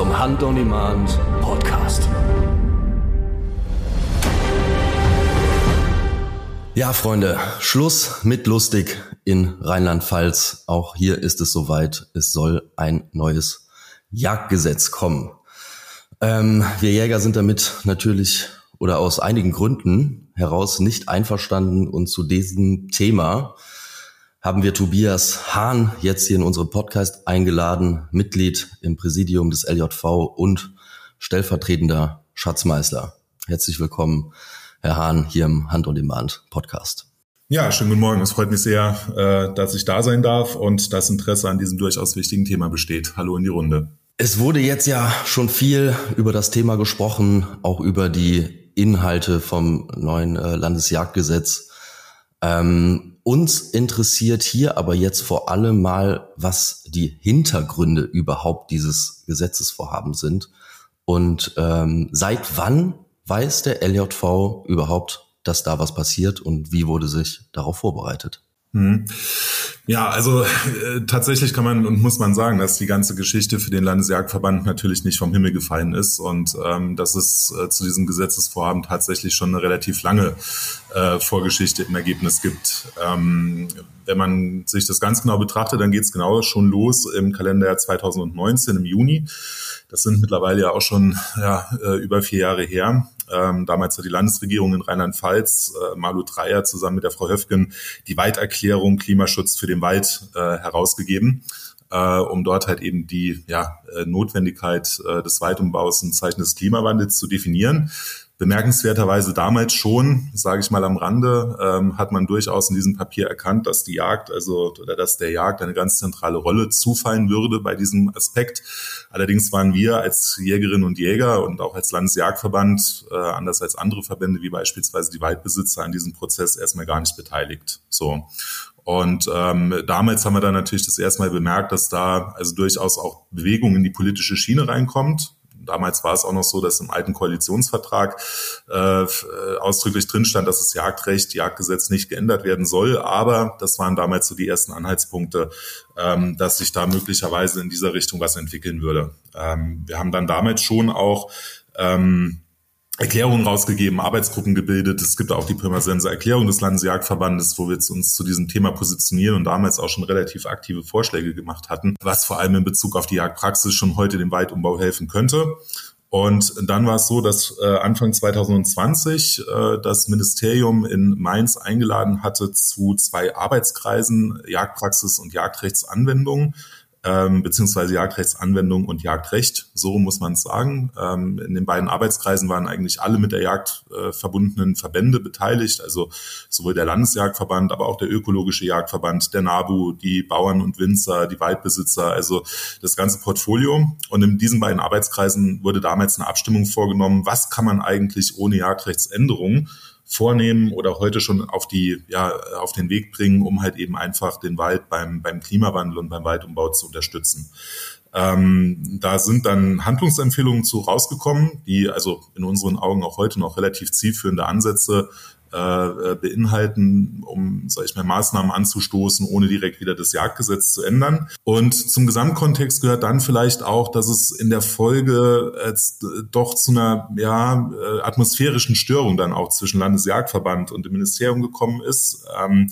Zum Hand on Demand Podcast. Ja, Freunde, Schluss mit lustig in Rheinland-Pfalz. Auch hier ist es soweit. Es soll ein neues Jagdgesetz kommen. Ähm, wir Jäger sind damit natürlich oder aus einigen Gründen heraus nicht einverstanden und zu diesem Thema haben wir Tobias Hahn jetzt hier in unserem Podcast eingeladen, Mitglied im Präsidium des LJV und stellvertretender Schatzmeister. Herzlich willkommen, Herr Hahn, hier im Hand und im Band Podcast. Ja, schönen guten Morgen. Es freut mich sehr, äh, dass ich da sein darf und das Interesse an diesem durchaus wichtigen Thema besteht. Hallo in die Runde. Es wurde jetzt ja schon viel über das Thema gesprochen, auch über die Inhalte vom neuen äh, Landesjagdgesetz. Ähm, uns interessiert hier aber jetzt vor allem mal, was die Hintergründe überhaupt dieses Gesetzesvorhaben sind. Und ähm, seit wann weiß der LJV überhaupt, dass da was passiert und wie wurde sich darauf vorbereitet? Hm. Ja, also äh, tatsächlich kann man und muss man sagen, dass die ganze Geschichte für den Landesjagdverband natürlich nicht vom Himmel gefallen ist und ähm, dass es äh, zu diesem Gesetzesvorhaben tatsächlich schon eine relativ lange äh, Vorgeschichte im Ergebnis gibt. Ähm, wenn man sich das ganz genau betrachtet, dann geht es genau schon los im Kalenderjahr 2019 im Juni. Das sind mittlerweile ja auch schon ja, äh, über vier Jahre her. Ähm, damals hat die Landesregierung in Rheinland-Pfalz, äh, Malu Dreyer zusammen mit der Frau Höfgen, die Walderklärung Klimaschutz für den Wald äh, herausgegeben. Äh, um dort halt eben die ja, äh, Notwendigkeit äh, des Waldumbaus im Zeichen des Klimawandels zu definieren. Bemerkenswerterweise damals schon, sage ich mal am Rande, ähm, hat man durchaus in diesem Papier erkannt, dass die Jagd, also oder dass der Jagd eine ganz zentrale Rolle zufallen würde bei diesem Aspekt. Allerdings waren wir als Jägerinnen und Jäger und auch als Landesjagdverband, äh, anders als andere Verbände wie beispielsweise die Waldbesitzer, an diesem Prozess erstmal gar nicht beteiligt. So. Und ähm, damals haben wir dann natürlich das erste Mal bemerkt, dass da also durchaus auch Bewegung in die politische Schiene reinkommt. Damals war es auch noch so, dass im alten Koalitionsvertrag äh, ausdrücklich drin stand, dass das Jagdrecht, Jagdgesetz nicht geändert werden soll. Aber das waren damals so die ersten Anhaltspunkte, ähm, dass sich da möglicherweise in dieser Richtung was entwickeln würde. Ähm, wir haben dann damals schon auch ähm, Erklärungen rausgegeben, Arbeitsgruppen gebildet. Es gibt auch die Pirmasensor Erklärung des Landesjagdverbandes, wo wir uns zu diesem Thema positionieren und damals auch schon relativ aktive Vorschläge gemacht hatten, was vor allem in Bezug auf die Jagdpraxis schon heute dem Waldumbau helfen könnte. Und dann war es so, dass äh, Anfang 2020 äh, das Ministerium in Mainz eingeladen hatte zu zwei Arbeitskreisen Jagdpraxis und Jagdrechtsanwendung ähm, beziehungsweise Jagdrechtsanwendung und Jagdrecht, so muss man es sagen. Ähm, in den beiden Arbeitskreisen waren eigentlich alle mit der Jagd äh, verbundenen Verbände beteiligt, also sowohl der Landesjagdverband, aber auch der ökologische Jagdverband, der NABU, die Bauern und Winzer, die Waldbesitzer, also das ganze Portfolio. Und in diesen beiden Arbeitskreisen wurde damals eine Abstimmung vorgenommen, was kann man eigentlich ohne Jagdrechtsänderung vornehmen oder heute schon auf die, ja, auf den Weg bringen, um halt eben einfach den Wald beim, beim Klimawandel und beim Waldumbau zu unterstützen. Ähm, da sind dann Handlungsempfehlungen zu rausgekommen, die also in unseren Augen auch heute noch relativ zielführende Ansätze äh, beinhalten, um, sag ich mal, Maßnahmen anzustoßen, ohne direkt wieder das Jagdgesetz zu ändern. Und zum Gesamtkontext gehört dann vielleicht auch, dass es in der Folge jetzt doch zu einer ja, äh, atmosphärischen Störung dann auch zwischen Landesjagdverband und dem Ministerium gekommen ist. Ähm,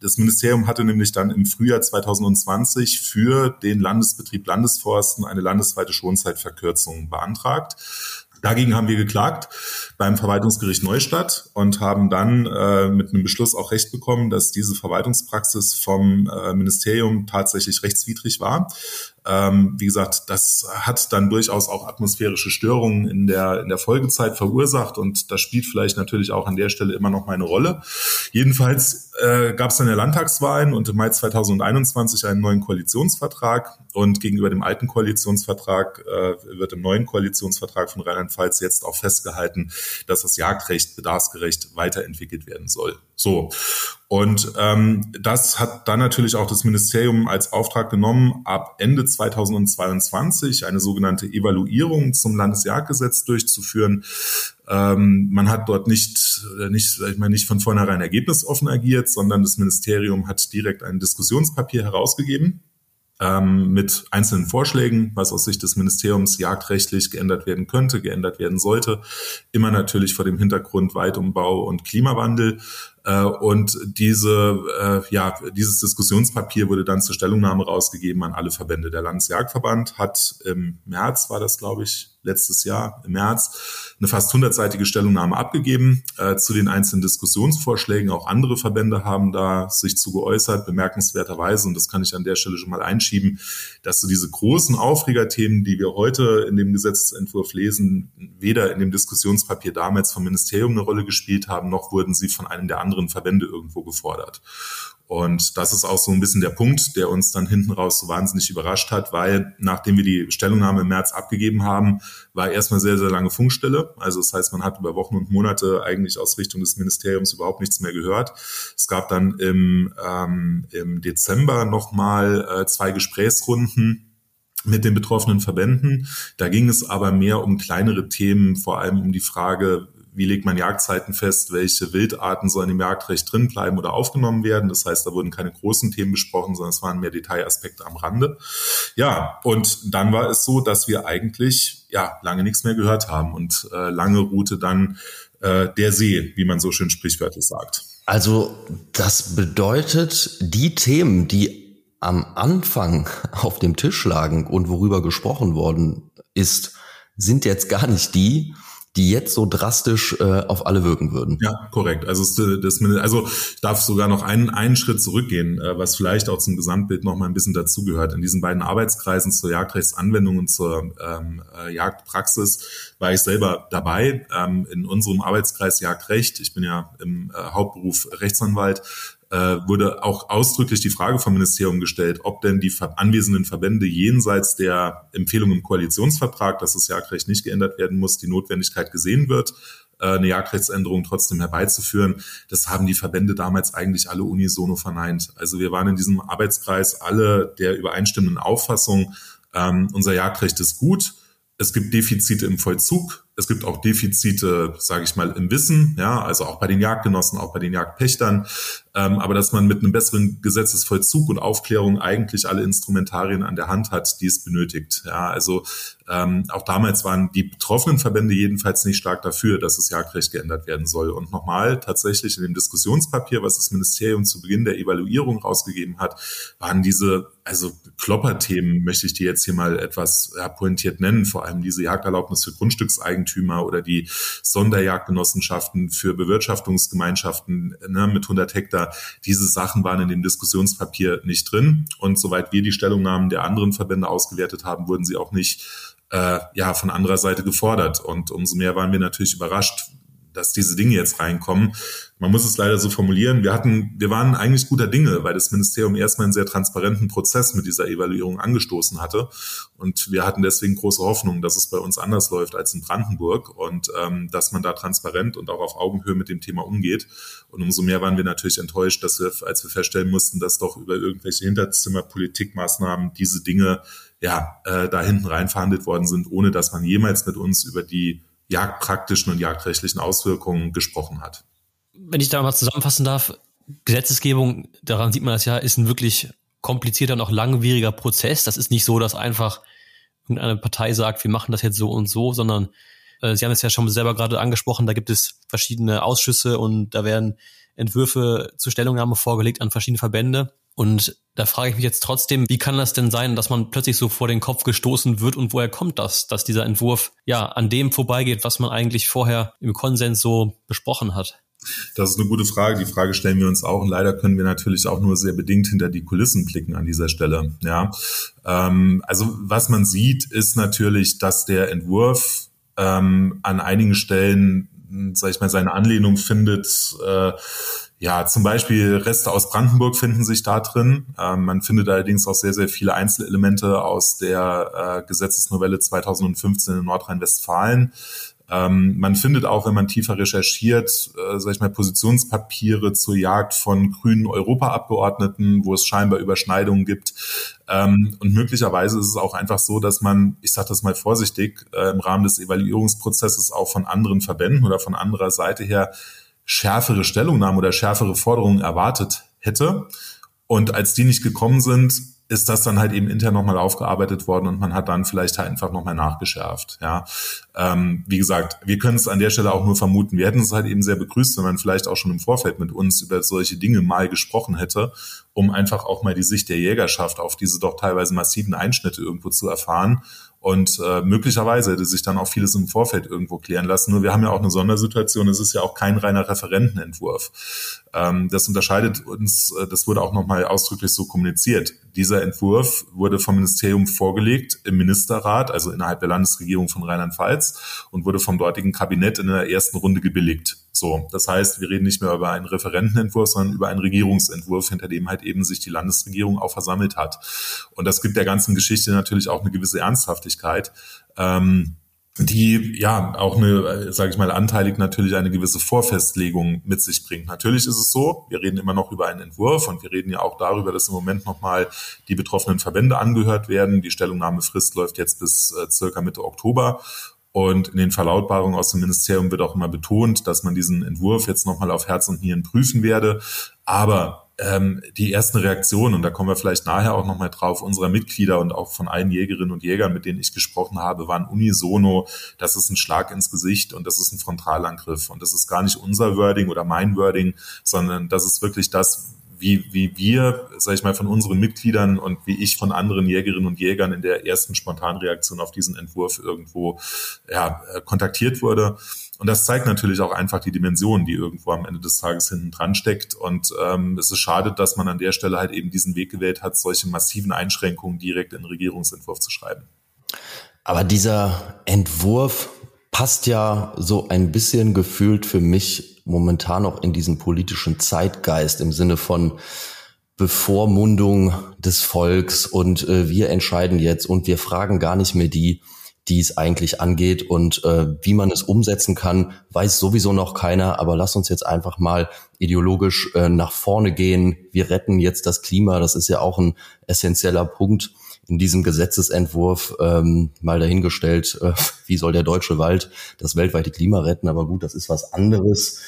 das Ministerium hatte nämlich dann im Frühjahr 2020 für den Landesbetrieb Landesforsten eine landesweite Schonzeitverkürzung beantragt. Dagegen haben wir geklagt beim Verwaltungsgericht Neustadt und haben dann äh, mit einem Beschluss auch Recht bekommen, dass diese Verwaltungspraxis vom äh, Ministerium tatsächlich rechtswidrig war. Ähm, wie gesagt, das hat dann durchaus auch atmosphärische Störungen in der, in der Folgezeit verursacht und das spielt vielleicht natürlich auch an der Stelle immer noch meine Rolle. Jedenfalls äh, gab es dann ja Landtagswahlen und im Mai 2021 einen neuen Koalitionsvertrag und gegenüber dem alten Koalitionsvertrag äh, wird im neuen Koalitionsvertrag von Rheinland-Pfalz jetzt auch festgehalten, dass das Jagdrecht bedarfsgerecht weiterentwickelt werden soll. So. Und ähm, das hat dann natürlich auch das Ministerium als Auftrag genommen, ab Ende 2022 eine sogenannte Evaluierung zum Landesjagdgesetz durchzuführen. Ähm, man hat dort nicht, nicht, sag ich mal, nicht von vornherein ergebnisoffen agiert, sondern das Ministerium hat direkt ein Diskussionspapier herausgegeben ähm, mit einzelnen Vorschlägen, was aus Sicht des Ministeriums jagdrechtlich geändert werden könnte, geändert werden sollte. Immer natürlich vor dem Hintergrund Weitumbau und Klimawandel. Äh, und diese, äh, ja, dieses Diskussionspapier wurde dann zur Stellungnahme rausgegeben an alle Verbände. Der Landesjagdverband hat im März, war das glaube ich, letztes Jahr im März eine fast hundertseitige Stellungnahme abgegeben äh, zu den einzelnen Diskussionsvorschlägen. Auch andere Verbände haben da sich zu geäußert, bemerkenswerterweise. Und das kann ich an der Stelle schon mal einschieben, dass so diese großen Aufregerthemen, die wir heute in dem Gesetzentwurf lesen, weder in dem Diskussionspapier damals vom Ministerium eine Rolle gespielt haben, noch wurden sie von einem der anderen Verbände irgendwo gefordert. Und das ist auch so ein bisschen der Punkt, der uns dann hinten raus so wahnsinnig überrascht hat, weil nachdem wir die Stellungnahme im März abgegeben haben, war erstmal sehr, sehr lange Funkstille. Also das heißt, man hat über Wochen und Monate eigentlich aus Richtung des Ministeriums überhaupt nichts mehr gehört. Es gab dann im, ähm, im Dezember nochmal äh, zwei Gesprächsrunden mit den betroffenen Verbänden. Da ging es aber mehr um kleinere Themen, vor allem um die Frage, wie legt man Jagdzeiten fest, welche Wildarten sollen im Jagdrecht drin bleiben oder aufgenommen werden. Das heißt, da wurden keine großen Themen besprochen, sondern es waren mehr Detailaspekte am Rande. Ja, und dann war es so, dass wir eigentlich ja lange nichts mehr gehört haben und äh, lange ruhte dann äh, der See, wie man so schön sprichwörtlich sagt. Also das bedeutet, die Themen, die am Anfang auf dem Tisch lagen und worüber gesprochen worden ist, sind jetzt gar nicht die, die jetzt so drastisch äh, auf alle wirken würden. Ja, korrekt. Also das, also ich darf sogar noch einen, einen Schritt zurückgehen, äh, was vielleicht auch zum Gesamtbild noch mal ein bisschen dazugehört. In diesen beiden Arbeitskreisen zur Jagdrechtsanwendung und zur ähm, äh, Jagdpraxis war ich selber dabei. Ähm, in unserem Arbeitskreis Jagdrecht, ich bin ja im äh, Hauptberuf Rechtsanwalt, äh, wurde auch ausdrücklich die Frage vom Ministerium gestellt, ob denn die anwesenden Verbände jenseits der Empfehlung im Koalitionsvertrag, dass das Jagdrecht nicht geändert werden muss, die Notwendigkeit gesehen wird, äh, eine Jagdrechtsänderung trotzdem herbeizuführen. Das haben die Verbände damals eigentlich alle unisono verneint. Also wir waren in diesem Arbeitskreis alle der übereinstimmenden Auffassung, ähm, unser Jagdrecht ist gut. Es gibt Defizite im Vollzug. Es gibt auch Defizite, sage ich mal, im Wissen, ja, also auch bei den Jagdgenossen, auch bei den Jagdpächtern. Ähm, aber dass man mit einem besseren Gesetzesvollzug und Aufklärung eigentlich alle Instrumentarien an der Hand hat, die es benötigt. Ja, also ähm, auch damals waren die betroffenen Verbände jedenfalls nicht stark dafür, dass das Jagdrecht geändert werden soll. Und nochmal, tatsächlich in dem Diskussionspapier, was das Ministerium zu Beginn der Evaluierung rausgegeben hat, waren diese, also Klopperthemen, möchte ich die jetzt hier mal etwas ja, pointiert nennen, vor allem diese Jagderlaubnis für Grundstückseigentümer oder die Sonderjagdgenossenschaften für Bewirtschaftungsgemeinschaften ne, mit 100 Hektar. Diese Sachen waren in dem Diskussionspapier nicht drin. Und soweit wir die Stellungnahmen der anderen Verbände ausgewertet haben, wurden sie auch nicht äh, ja, von anderer Seite gefordert. Und umso mehr waren wir natürlich überrascht, dass diese Dinge jetzt reinkommen. Man muss es leider so formulieren. Wir hatten, wir waren eigentlich guter Dinge, weil das Ministerium erstmal einen sehr transparenten Prozess mit dieser Evaluierung angestoßen hatte. Und wir hatten deswegen große Hoffnung, dass es bei uns anders läuft als in Brandenburg und ähm, dass man da transparent und auch auf Augenhöhe mit dem Thema umgeht. Und umso mehr waren wir natürlich enttäuscht, dass wir, als wir feststellen mussten, dass doch über irgendwelche Hinterzimmerpolitikmaßnahmen diese Dinge ja äh, da hinten rein verhandelt worden sind, ohne dass man jemals mit uns über die jagdpraktischen und jagdrechtlichen Auswirkungen gesprochen hat. Wenn ich da mal zusammenfassen darf, Gesetzesgebung, daran sieht man das ja, ist ein wirklich komplizierter und auch langwieriger Prozess. Das ist nicht so, dass einfach irgendeine Partei sagt, wir machen das jetzt so und so, sondern äh, Sie haben es ja schon selber gerade angesprochen, da gibt es verschiedene Ausschüsse und da werden Entwürfe zur Stellungnahme vorgelegt an verschiedene Verbände. Und da frage ich mich jetzt trotzdem, wie kann das denn sein, dass man plötzlich so vor den Kopf gestoßen wird und woher kommt das, dass dieser Entwurf ja an dem vorbeigeht, was man eigentlich vorher im Konsens so besprochen hat? Das ist eine gute Frage. Die Frage stellen wir uns auch und leider können wir natürlich auch nur sehr bedingt hinter die Kulissen blicken an dieser Stelle. Ja, ähm, also was man sieht, ist natürlich, dass der Entwurf ähm, an einigen Stellen, sag ich mal, seine Anlehnung findet. Äh, ja, zum Beispiel Reste aus Brandenburg finden sich da drin. Ähm, man findet allerdings auch sehr, sehr viele Einzelelemente aus der äh, Gesetzesnovelle 2015 in Nordrhein-Westfalen. Ähm, man findet auch, wenn man tiefer recherchiert, äh, sag ich mal, Positionspapiere zur Jagd von grünen Europaabgeordneten, wo es scheinbar Überschneidungen gibt. Ähm, und möglicherweise ist es auch einfach so, dass man, ich sage das mal vorsichtig, äh, im Rahmen des Evaluierungsprozesses auch von anderen Verbänden oder von anderer Seite her schärfere Stellungnahmen oder schärfere Forderungen erwartet hätte. Und als die nicht gekommen sind, ist das dann halt eben intern nochmal aufgearbeitet worden und man hat dann vielleicht halt einfach nochmal nachgeschärft. Ja, ähm, wie gesagt, wir können es an der Stelle auch nur vermuten. Wir hätten es halt eben sehr begrüßt, wenn man vielleicht auch schon im Vorfeld mit uns über solche Dinge mal gesprochen hätte, um einfach auch mal die Sicht der Jägerschaft auf diese doch teilweise massiven Einschnitte irgendwo zu erfahren und äh, möglicherweise hätte sich dann auch vieles im Vorfeld irgendwo klären lassen. Nur wir haben ja auch eine Sondersituation. Es ist ja auch kein reiner Referentenentwurf. Ähm, das unterscheidet uns, äh, das wurde auch nochmal ausdrücklich so kommuniziert. Dieser Entwurf wurde vom Ministerium vorgelegt im Ministerrat, also innerhalb der Landesregierung von Rheinland-Pfalz und wurde vom dortigen Kabinett in der ersten Runde gebilligt. So, das heißt, wir reden nicht mehr über einen Referentenentwurf, sondern über einen Regierungsentwurf, hinter dem halt eben sich die Landesregierung auch versammelt hat. Und das gibt der ganzen Geschichte natürlich auch eine gewisse Ernsthaftigkeit. Ähm, die ja auch eine, sage ich mal, anteilig natürlich eine gewisse Vorfestlegung mit sich bringt. Natürlich ist es so, wir reden immer noch über einen Entwurf und wir reden ja auch darüber, dass im Moment nochmal die betroffenen Verbände angehört werden. Die Stellungnahmefrist läuft jetzt bis äh, circa Mitte Oktober und in den Verlautbarungen aus dem Ministerium wird auch immer betont, dass man diesen Entwurf jetzt nochmal auf Herz und Nieren prüfen werde. Aber ähm, die ersten Reaktionen, und da kommen wir vielleicht nachher auch nochmal drauf, unserer Mitglieder und auch von allen Jägerinnen und Jägern, mit denen ich gesprochen habe, waren unisono, das ist ein Schlag ins Gesicht und das ist ein Frontalangriff. Und das ist gar nicht unser Wording oder mein Wording, sondern das ist wirklich das, wie, wie wir, sage ich mal, von unseren Mitgliedern und wie ich von anderen Jägerinnen und Jägern in der ersten Spontanreaktion auf diesen Entwurf irgendwo ja, äh, kontaktiert wurde. Und das zeigt natürlich auch einfach die Dimension, die irgendwo am Ende des Tages hinten dran steckt. Und ähm, es ist schade, dass man an der Stelle halt eben diesen Weg gewählt hat, solche massiven Einschränkungen direkt in den Regierungsentwurf zu schreiben. Aber dieser Entwurf passt ja so ein bisschen gefühlt für mich momentan auch in diesen politischen Zeitgeist im Sinne von Bevormundung des Volks und äh, wir entscheiden jetzt und wir fragen gar nicht mehr die, die es eigentlich angeht und äh, wie man es umsetzen kann, weiß sowieso noch keiner. Aber lass uns jetzt einfach mal ideologisch äh, nach vorne gehen. Wir retten jetzt das Klima. Das ist ja auch ein essentieller Punkt in diesem Gesetzesentwurf ähm, mal dahingestellt, äh, wie soll der deutsche Wald das weltweite Klima retten, aber gut, das ist was anderes.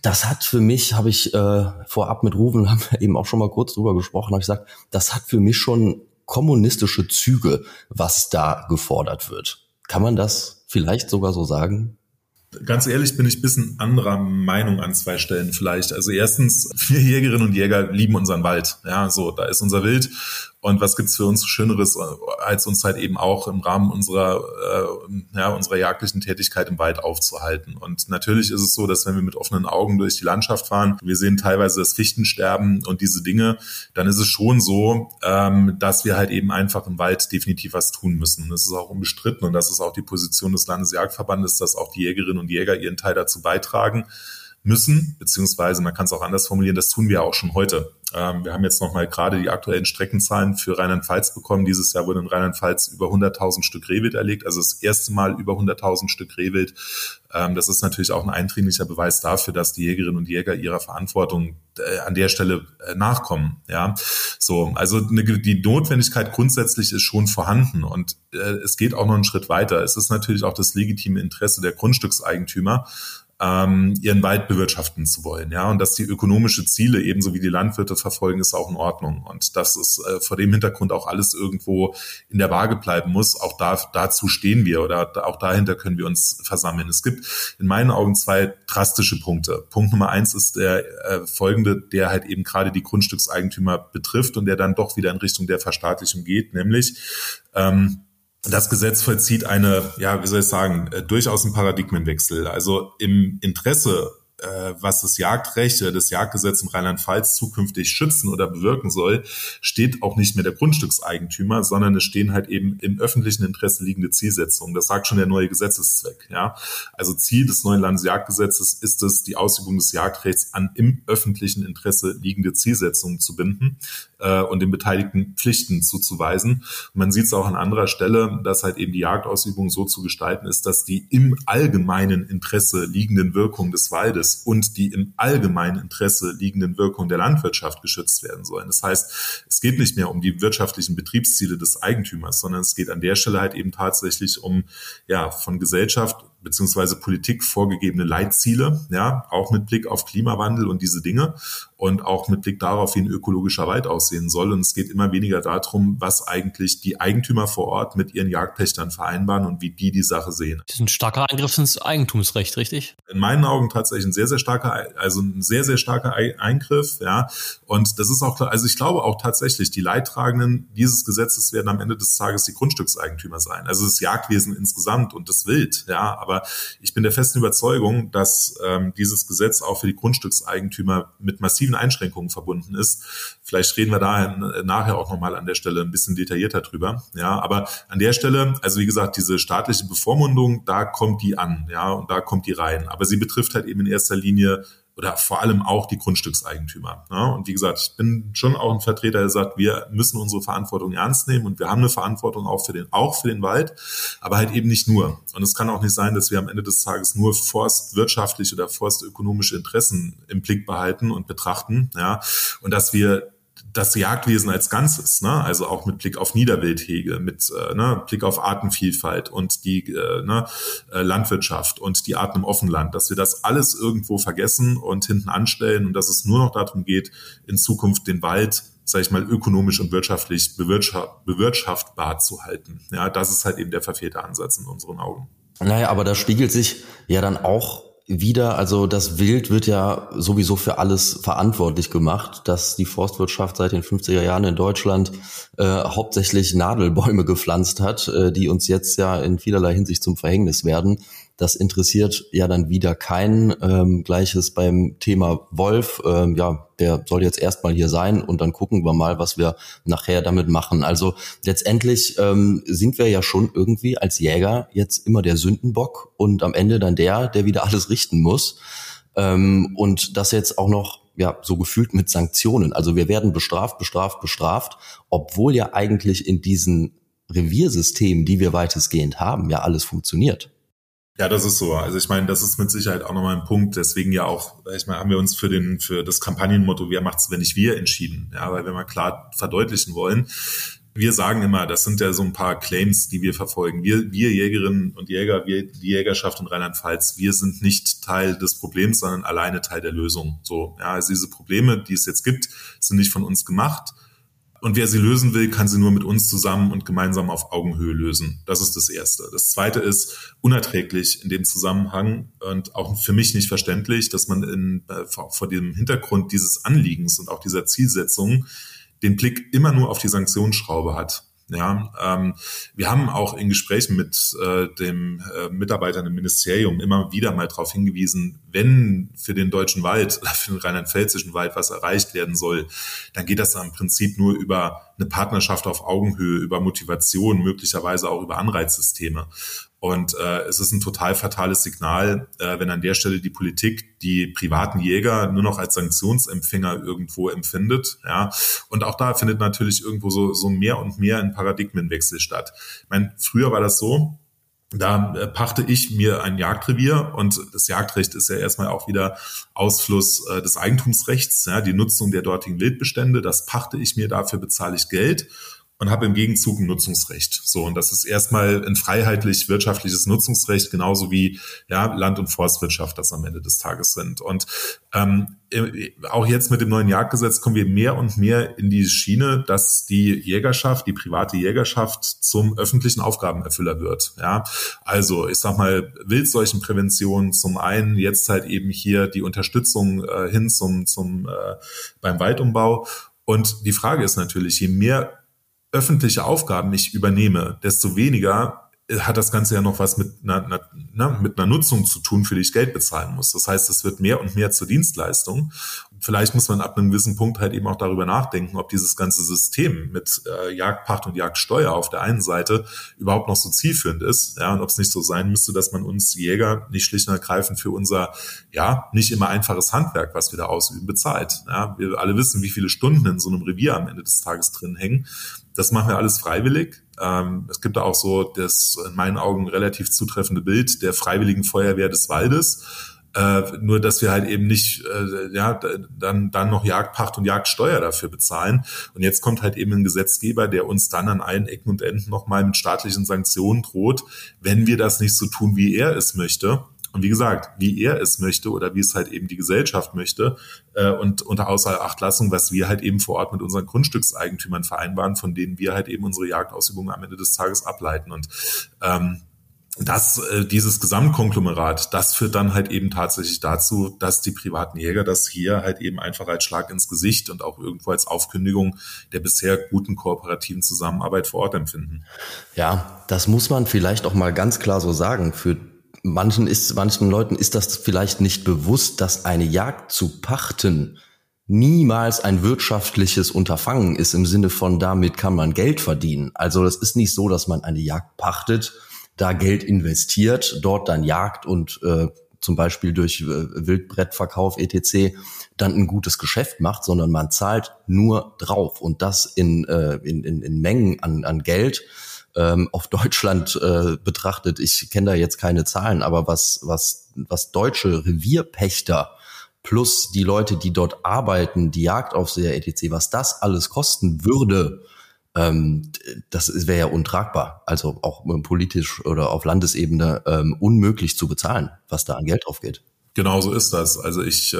Das hat für mich, habe ich äh, vorab mit Ruven, haben wir eben auch schon mal kurz drüber gesprochen, habe ich gesagt, das hat für mich schon kommunistische Züge, was da gefordert wird. Kann man das vielleicht sogar so sagen? Ganz ehrlich bin ich bisschen anderer Meinung an zwei Stellen vielleicht. Also erstens, wir Jägerinnen und Jäger lieben unseren Wald. Ja, so, da ist unser Wild und was gibt's für uns Schöneres, als uns halt eben auch im Rahmen unserer, äh, ja, unserer jagdlichen Tätigkeit im Wald aufzuhalten. Und natürlich ist es so, dass wenn wir mit offenen Augen durch die Landschaft fahren, wir sehen teilweise das Fichtensterben und diese Dinge, dann ist es schon so, ähm, dass wir halt eben einfach im Wald definitiv was tun müssen. Und das ist auch unbestritten und das ist auch die Position des Landesjagdverbandes, dass auch die Jägerinnen und Jäger ihren Teil dazu beitragen müssen, beziehungsweise man kann es auch anders formulieren, das tun wir auch schon heute. Ähm, wir haben jetzt nochmal gerade die aktuellen Streckenzahlen für Rheinland-Pfalz bekommen. Dieses Jahr wurde in Rheinland-Pfalz über 100.000 Stück Rehwild erlegt, also das erste Mal über 100.000 Stück Rehwild. Ähm, das ist natürlich auch ein eindringlicher Beweis dafür, dass die Jägerinnen und Jäger ihrer Verantwortung äh, an der Stelle äh, nachkommen. Ja, so also eine, die Notwendigkeit grundsätzlich ist schon vorhanden und äh, es geht auch noch einen Schritt weiter. Es ist natürlich auch das legitime Interesse der Grundstückseigentümer, ähm, ihren Wald bewirtschaften zu wollen. Ja, und dass die ökonomische Ziele ebenso wie die Landwirte verfolgen, ist auch in Ordnung. Und dass es äh, vor dem Hintergrund auch alles irgendwo in der Waage bleiben muss, auch da, dazu stehen wir oder auch dahinter können wir uns versammeln. Es gibt in meinen Augen zwei drastische Punkte. Punkt Nummer eins ist der äh, folgende, der halt eben gerade die Grundstückseigentümer betrifft und der dann doch wieder in Richtung der Verstaatlichung geht, nämlich ähm, das Gesetz vollzieht eine, ja, wie soll ich sagen, äh, durchaus ein Paradigmenwechsel. Also im Interesse äh, was das Jagdrecht oder das Jagdgesetz in Rheinland-Pfalz zukünftig schützen oder bewirken soll, steht auch nicht mehr der Grundstückseigentümer, sondern es stehen halt eben im öffentlichen Interesse liegende Zielsetzungen. Das sagt schon der neue Gesetzeszweck. Ja, also Ziel des neuen Landesjagdgesetzes ist es, die Ausübung des Jagdrechts an im öffentlichen Interesse liegende Zielsetzungen zu binden äh, und den Beteiligten Pflichten zuzuweisen. Und man sieht es auch an anderer Stelle, dass halt eben die Jagdausübung so zu gestalten ist, dass die im allgemeinen Interesse liegenden Wirkungen des Waldes und die im allgemeinen Interesse liegenden Wirkungen der Landwirtschaft geschützt werden sollen. Das heißt, es geht nicht mehr um die wirtschaftlichen Betriebsziele des Eigentümers, sondern es geht an der Stelle halt eben tatsächlich um ja von Gesellschaft beziehungsweise Politik vorgegebene Leitziele, ja, auch mit Blick auf Klimawandel und diese Dinge. und auch mit Blick darauf, wie ein ökologischer Wald aussehen soll. Und es geht immer weniger darum, was eigentlich die Eigentümer vor Ort mit ihren Jagdpächtern vereinbaren und wie die die Sache sehen. Das ist ein starker Eingriff ins Eigentumsrecht, richtig? In meinen Augen tatsächlich ein sehr, sehr starker, also ein sehr, sehr starker Eingriff, ja. Und das ist auch, also ich glaube auch tatsächlich, die Leidtragenden dieses Gesetzes werden am Ende des Tages die Grundstückseigentümer sein. Also das Jagdwesen insgesamt und das Wild, ja. Aber ich bin der festen Überzeugung, dass ähm, dieses Gesetz auch für die Grundstückseigentümer mit massiven Einschränkungen verbunden ist. Vielleicht reden wir da nachher auch nochmal an der Stelle ein bisschen detaillierter drüber. Ja, aber an der Stelle, also wie gesagt, diese staatliche Bevormundung, da kommt die an, ja, und da kommt die rein. Aber sie betrifft halt eben in erster Linie oder vor allem auch die Grundstückseigentümer. Ne? Und wie gesagt, ich bin schon auch ein Vertreter, der sagt, wir müssen unsere Verantwortung ernst nehmen und wir haben eine Verantwortung auch für den, auch für den Wald, aber halt eben nicht nur. Und es kann auch nicht sein, dass wir am Ende des Tages nur forstwirtschaftliche oder forstökonomische Interessen im Blick behalten und betrachten, ja, und dass wir das Jagdwesen als Ganzes, ne? also auch mit Blick auf Niederwildhege, mit äh, ne, Blick auf Artenvielfalt und die äh, ne, äh, Landwirtschaft und die Arten im Offenland, dass wir das alles irgendwo vergessen und hinten anstellen und dass es nur noch darum geht, in Zukunft den Wald sage ich mal, ökonomisch und wirtschaftlich bewirtschaftbar zu halten. Ja, das ist halt eben der verfehlte Ansatz in unseren Augen. Naja, aber da spiegelt sich ja dann auch wieder, also das Wild wird ja sowieso für alles verantwortlich gemacht, dass die Forstwirtschaft seit den 50er Jahren in Deutschland äh, hauptsächlich Nadelbäume gepflanzt hat, äh, die uns jetzt ja in vielerlei Hinsicht zum Verhängnis werden. Das interessiert ja dann wieder keinen. Ähm, Gleiches beim Thema Wolf. Ähm, ja, der soll jetzt erstmal hier sein und dann gucken wir mal, was wir nachher damit machen. Also letztendlich ähm, sind wir ja schon irgendwie als Jäger jetzt immer der Sündenbock und am Ende dann der, der wieder alles richten muss. Ähm, und das jetzt auch noch ja, so gefühlt mit Sanktionen. Also wir werden bestraft, bestraft, bestraft, obwohl ja eigentlich in diesen Reviersystemen, die wir weitestgehend haben, ja alles funktioniert. Ja, das ist so. Also ich meine, das ist mit Sicherheit auch nochmal ein Punkt. Deswegen ja auch, ich meine, haben wir uns für den für das Kampagnenmotto "Wer macht's, wenn nicht wir" entschieden. Ja, weil wir mal klar verdeutlichen wollen. Wir sagen immer, das sind ja so ein paar Claims, die wir verfolgen. Wir, wir Jägerinnen und Jäger, wir, die Jägerschaft in Rheinland-Pfalz, wir sind nicht Teil des Problems, sondern alleine Teil der Lösung. So, ja, also diese Probleme, die es jetzt gibt, sind nicht von uns gemacht und wer sie lösen will, kann sie nur mit uns zusammen und gemeinsam auf Augenhöhe lösen. Das ist das Erste. Das Zweite ist unerträglich in dem Zusammenhang und auch für mich nicht verständlich, dass man in, äh, vor dem Hintergrund dieses Anliegens und auch dieser Zielsetzung den Blick immer nur auf die Sanktionsschraube hat. Ja, ähm, wir haben auch in Gesprächen mit äh, dem äh, Mitarbeitern im Ministerium immer wieder mal darauf hingewiesen, wenn für den deutschen Wald oder für den rheinland-pfälzischen Wald was erreicht werden soll, dann geht das im Prinzip nur über eine Partnerschaft auf Augenhöhe, über Motivation, möglicherweise auch über Anreizsysteme. Und äh, es ist ein total fatales Signal, äh, wenn an der Stelle die Politik die privaten Jäger nur noch als Sanktionsempfänger irgendwo empfindet. Ja, und auch da findet natürlich irgendwo so so mehr und mehr ein Paradigmenwechsel statt. Ich meine, früher war das so. Da äh, pachte ich mir ein Jagdrevier und das Jagdrecht ist ja erstmal auch wieder Ausfluss äh, des Eigentumsrechts, ja, die Nutzung der dortigen Wildbestände. Das pachte ich mir, dafür bezahle ich Geld und habe im Gegenzug ein Nutzungsrecht. So, und das ist erstmal ein freiheitlich-wirtschaftliches Nutzungsrecht, genauso wie ja, Land- und Forstwirtschaft das am Ende des Tages sind. Und ähm, auch jetzt mit dem neuen Jagdgesetz kommen wir mehr und mehr in die Schiene, dass die Jägerschaft, die private Jägerschaft zum öffentlichen Aufgabenerfüller wird. Ja, also ich sag mal Wildseuchenprävention zum einen, jetzt halt eben hier die Unterstützung äh, hin zum zum äh, beim Waldumbau. Und die Frage ist natürlich, je mehr öffentliche Aufgaben ich übernehme, desto weniger hat das Ganze ja noch was mit einer, einer, na, mit einer Nutzung zu tun, für die ich Geld bezahlen muss. Das heißt, es wird mehr und mehr zur Dienstleistung. Vielleicht muss man ab einem gewissen Punkt halt eben auch darüber nachdenken, ob dieses ganze System mit äh, Jagdpacht und Jagdsteuer auf der einen Seite überhaupt noch so zielführend ist. Ja, und ob es nicht so sein müsste, dass man uns Jäger nicht schlicht und ergreifend für unser, ja, nicht immer einfaches Handwerk, was wir da ausüben, bezahlt. Ja, wir alle wissen, wie viele Stunden in so einem Revier am Ende des Tages drin hängen. Das machen wir alles freiwillig. Ähm, es gibt da auch so das in meinen Augen relativ zutreffende Bild der Freiwilligen Feuerwehr des Waldes. Äh, nur dass wir halt eben nicht äh, ja dann dann noch Jagdpacht und Jagdsteuer dafür bezahlen und jetzt kommt halt eben ein Gesetzgeber, der uns dann an allen Ecken und Enden nochmal mit staatlichen Sanktionen droht, wenn wir das nicht so tun, wie er es möchte Und wie gesagt, wie er es möchte oder wie es halt eben die Gesellschaft möchte äh, und unter Außerachtlassung, was wir halt eben vor Ort mit unseren Grundstückseigentümern vereinbaren, von denen wir halt eben unsere Jagdausübung am Ende des Tages ableiten. Und ähm, das, äh, dieses Gesamtkonglomerat, das führt dann halt eben tatsächlich dazu, dass die privaten Jäger das hier halt eben einfach als Schlag ins Gesicht und auch irgendwo als Aufkündigung der bisher guten kooperativen Zusammenarbeit vor Ort empfinden. Ja, das muss man vielleicht auch mal ganz klar so sagen. Für manchen ist, manchen Leuten ist das vielleicht nicht bewusst, dass eine Jagd zu pachten niemals ein wirtschaftliches Unterfangen ist im Sinne von damit kann man Geld verdienen. Also das ist nicht so, dass man eine Jagd pachtet da Geld investiert, dort dann jagt und äh, zum Beispiel durch äh, Wildbrettverkauf etc. dann ein gutes Geschäft macht, sondern man zahlt nur drauf und das in, äh, in, in, in Mengen an, an Geld ähm, auf Deutschland äh, betrachtet. Ich kenne da jetzt keine Zahlen, aber was, was, was deutsche Revierpächter plus die Leute, die dort arbeiten, die Jagdaufseher etc., was das alles kosten würde, ähm, das wäre ja untragbar, also auch politisch oder auf Landesebene ähm, unmöglich zu bezahlen, was da an Geld drauf. Genau so ist das. Also ich, äh,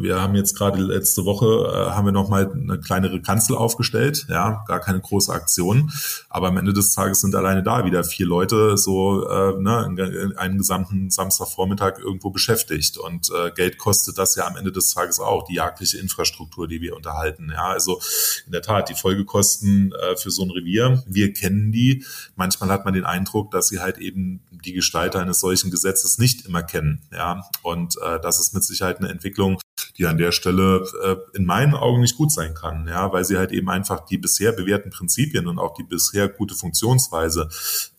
wir haben jetzt gerade letzte Woche äh, haben wir noch mal eine kleinere Kanzel aufgestellt, ja, gar keine große Aktion, aber am Ende des Tages sind alleine da wieder vier Leute so äh, ne, einen gesamten Samstagvormittag irgendwo beschäftigt und äh, Geld kostet das ja am Ende des Tages auch die jagdliche Infrastruktur, die wir unterhalten. Ja, also in der Tat die Folgekosten äh, für so ein Revier, wir kennen die. Manchmal hat man den Eindruck, dass sie halt eben die Gestalter eines solchen Gesetzes nicht immer kennen, ja und äh, das ist mit Sicherheit eine Entwicklung, die an der Stelle äh, in meinen Augen nicht gut sein kann, ja, weil sie halt eben einfach die bisher bewährten Prinzipien und auch die bisher gute Funktionsweise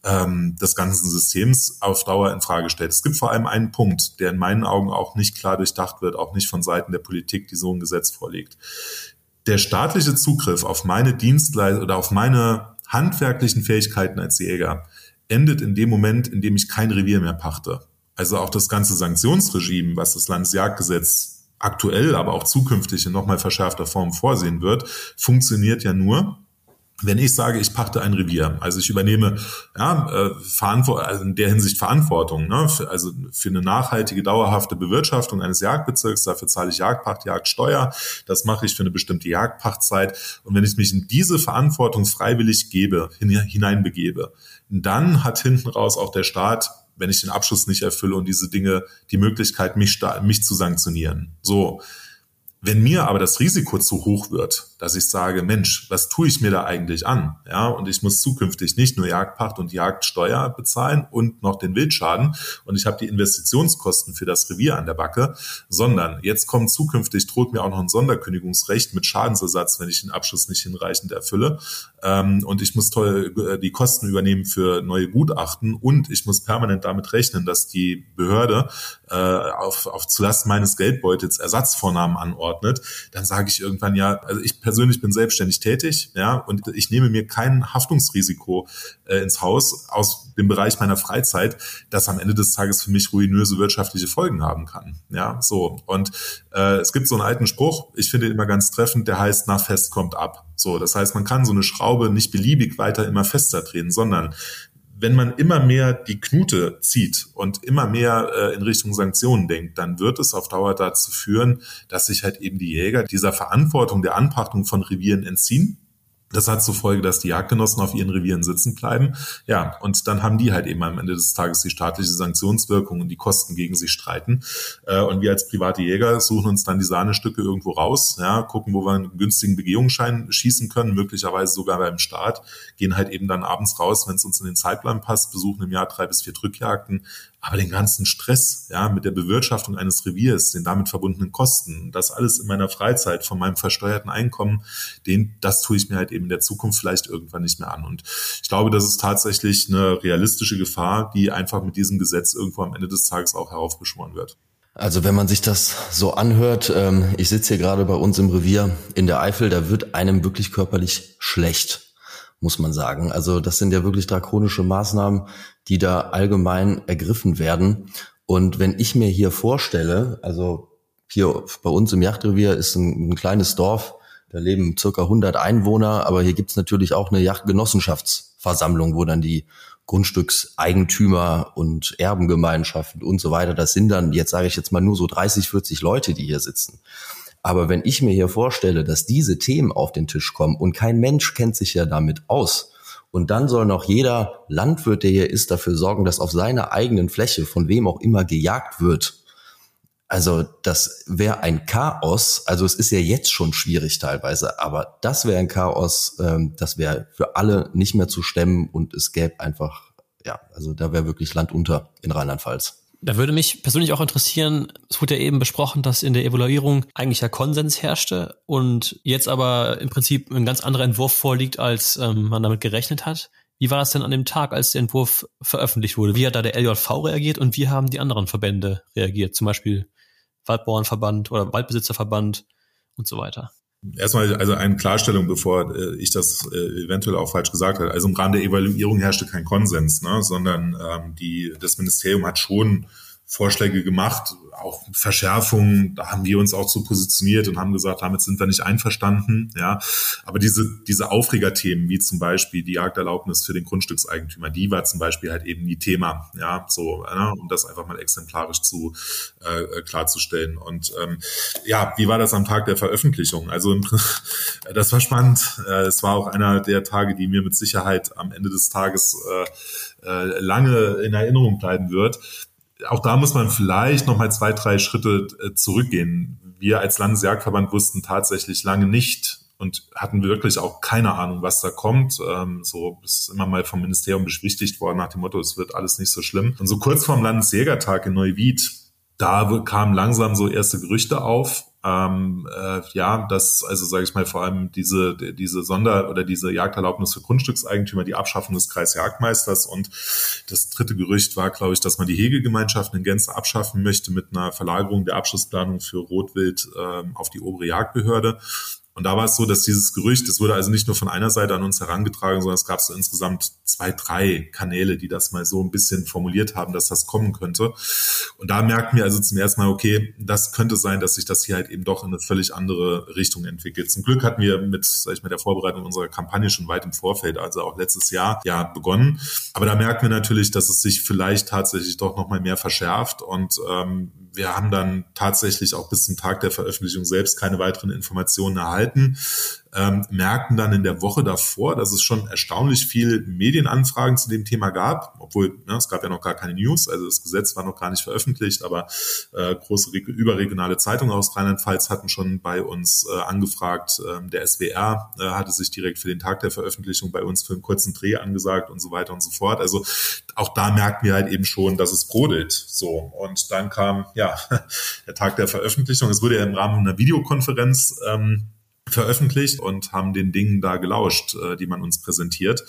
ähm, des ganzen Systems auf Dauer in Frage stellt. Es gibt vor allem einen Punkt, der in meinen Augen auch nicht klar durchdacht wird, auch nicht von Seiten der Politik, die so ein Gesetz vorlegt. Der staatliche Zugriff auf meine Dienstleistung oder auf meine handwerklichen Fähigkeiten als Jäger endet in dem Moment, in dem ich kein Revier mehr pachte. Also auch das ganze Sanktionsregime, was das Landesjagdgesetz aktuell, aber auch zukünftig in nochmal verschärfter Form vorsehen wird, funktioniert ja nur, wenn ich sage, ich pachte ein Revier, also ich übernehme ja, äh, also in der Hinsicht Verantwortung, ne, also für eine nachhaltige, dauerhafte Bewirtschaftung eines Jagdbezirks, dafür zahle ich Jagdpacht, Jagdsteuer, das mache ich für eine bestimmte Jagdpachtzeit. Und wenn ich mich in diese Verantwortung freiwillig gebe, hineinbegebe, dann hat hinten raus auch der Staat wenn ich den Abschluss nicht erfülle und diese Dinge die Möglichkeit, mich, mich zu sanktionieren. So. Wenn mir aber das Risiko zu hoch wird, dass ich sage, Mensch, was tue ich mir da eigentlich an? Ja, und ich muss zukünftig nicht nur Jagdpacht und Jagdsteuer bezahlen und noch den Wildschaden und ich habe die Investitionskosten für das Revier an der Backe, sondern jetzt kommt zukünftig, droht mir auch noch ein Sonderkündigungsrecht mit Schadensersatz, wenn ich den Abschluss nicht hinreichend erfülle. Ähm, und ich muss toll, äh, die Kosten übernehmen für neue Gutachten und ich muss permanent damit rechnen, dass die Behörde äh, auf, auf zulasten meines Geldbeutels Ersatzvornahmen anordnet. Dann sage ich irgendwann ja, also ich persönlich bin selbstständig tätig, ja, und ich nehme mir kein Haftungsrisiko äh, ins Haus aus dem Bereich meiner Freizeit, das am Ende des Tages für mich ruinöse wirtschaftliche Folgen haben kann. Ja, so. Und äh, es gibt so einen alten Spruch, ich finde immer ganz treffend, der heißt, nach fest kommt ab. So, das heißt, man kann so eine Schraube nicht beliebig weiter immer fester drehen, sondern wenn man immer mehr die Knute zieht und immer mehr äh, in Richtung Sanktionen denkt, dann wird es auf Dauer dazu führen, dass sich halt eben die Jäger dieser Verantwortung der Anpachtung von Revieren entziehen das hat zur Folge, dass die Jagdgenossen auf ihren Revieren sitzen bleiben. Ja, und dann haben die halt eben am Ende des Tages die staatliche Sanktionswirkung und die Kosten gegen sich streiten. Äh, und wir als private Jäger suchen uns dann die Sahnestücke irgendwo raus, ja, gucken, wo wir einen günstigen Begehungsschein schießen können, möglicherweise sogar beim Start, gehen halt eben dann abends raus, wenn es uns in den Zeitplan passt, besuchen im Jahr drei bis vier Drückjagden, aber den ganzen Stress, ja, mit der Bewirtschaftung eines Reviers, den damit verbundenen Kosten, das alles in meiner Freizeit von meinem versteuerten Einkommen, den, das tue ich mir halt eben in der Zukunft vielleicht irgendwann nicht mehr an. Und ich glaube, das ist tatsächlich eine realistische Gefahr, die einfach mit diesem Gesetz irgendwo am Ende des Tages auch heraufbeschworen wird. Also wenn man sich das so anhört, ähm, ich sitze hier gerade bei uns im Revier in der Eifel, da wird einem wirklich körperlich schlecht muss man sagen. Also das sind ja wirklich drakonische Maßnahmen, die da allgemein ergriffen werden. Und wenn ich mir hier vorstelle, also hier bei uns im Yachtrevier ist ein, ein kleines Dorf, da leben circa 100 Einwohner, aber hier gibt's natürlich auch eine Yachtgenossenschaftsversammlung, wo dann die Grundstückseigentümer und Erbengemeinschaften und so weiter. Das sind dann, jetzt sage ich jetzt mal nur so 30, 40 Leute, die hier sitzen. Aber wenn ich mir hier vorstelle, dass diese Themen auf den Tisch kommen und kein Mensch kennt sich ja damit aus, und dann soll noch jeder Landwirt, der hier ist, dafür sorgen, dass auf seiner eigenen Fläche, von wem auch immer gejagt wird, also das wäre ein Chaos. Also es ist ja jetzt schon schwierig teilweise, aber das wäre ein Chaos, ähm, das wäre für alle nicht mehr zu stemmen und es gäbe einfach, ja, also da wäre wirklich Land unter in Rheinland-Pfalz. Da würde mich persönlich auch interessieren, es wurde ja eben besprochen, dass in der Evaluierung eigentlich ja Konsens herrschte und jetzt aber im Prinzip ein ganz anderer Entwurf vorliegt, als ähm, man damit gerechnet hat. Wie war das denn an dem Tag, als der Entwurf veröffentlicht wurde? Wie hat da der LJV reagiert und wie haben die anderen Verbände reagiert? Zum Beispiel Waldbauernverband oder Waldbesitzerverband und so weiter. Erstmal also eine Klarstellung, bevor äh, ich das äh, eventuell auch falsch gesagt habe. Also im Rahmen der Evaluierung herrschte kein Konsens, ne, sondern ähm, die, das Ministerium hat schon Vorschläge gemacht, auch Verschärfungen, da haben wir uns auch so positioniert und haben gesagt, damit sind wir nicht einverstanden, ja. Aber diese, diese Aufregerthemen, wie zum Beispiel die Jagderlaubnis für den Grundstückseigentümer, die war zum Beispiel halt eben nie Thema, ja, so, ja, um das einfach mal exemplarisch zu äh, klarzustellen. Und ähm, ja, wie war das am Tag der Veröffentlichung? Also das war spannend. Äh, es war auch einer der Tage, die mir mit Sicherheit am Ende des Tages äh, äh, lange in Erinnerung bleiben wird auch da muss man vielleicht noch mal zwei, drei Schritte äh, zurückgehen. Wir als Landesjagdverband wussten tatsächlich lange nicht und hatten wirklich auch keine Ahnung, was da kommt. Ähm, so ist immer mal vom Ministerium beschwichtigt worden nach dem Motto, es wird alles nicht so schlimm. Und so kurz vorm Landesjägertag in Neuwied, da kamen langsam so erste Gerüchte auf ähm, äh, ja, dass, also sage ich mal, vor allem diese, diese Sonder- oder diese Jagderlaubnis für Grundstückseigentümer, die Abschaffung des Kreisjagdmeisters und das dritte Gerücht war, glaube ich, dass man die Hegegemeinschaften in Gänze abschaffen möchte mit einer Verlagerung der Abschlussplanung für Rotwild ähm, auf die obere Jagdbehörde. Und da war es so, dass dieses Gerücht, es wurde also nicht nur von einer Seite an uns herangetragen, sondern es gab so insgesamt zwei, drei Kanäle, die das mal so ein bisschen formuliert haben, dass das kommen könnte. Und da merkten wir also zum ersten Mal, okay, das könnte sein, dass sich das hier halt eben doch in eine völlig andere Richtung entwickelt. Zum Glück hatten wir mit, sag ich mal, der Vorbereitung unserer Kampagne schon weit im Vorfeld, also auch letztes Jahr, ja, begonnen. Aber da merken wir natürlich, dass es sich vielleicht tatsächlich doch nochmal mehr verschärft und ähm, wir haben dann tatsächlich auch bis zum Tag der Veröffentlichung selbst keine weiteren Informationen erhalten ähm, merkten dann in der Woche davor, dass es schon erstaunlich viel Medienanfragen zu dem Thema gab, obwohl ne, es gab ja noch gar keine News, also das Gesetz war noch gar nicht veröffentlicht, aber äh, große überregionale Zeitungen aus Rheinland-Pfalz hatten schon bei uns äh, angefragt. Ähm, der SWR äh, hatte sich direkt für den Tag der Veröffentlichung bei uns für einen kurzen Dreh angesagt und so weiter und so fort. Also auch da merkten wir halt eben schon, dass es brodelt. So und dann kam ja der Tag der Veröffentlichung. Es wurde ja im Rahmen einer Videokonferenz ähm, veröffentlicht und haben den Dingen da gelauscht, äh, die man uns präsentiert.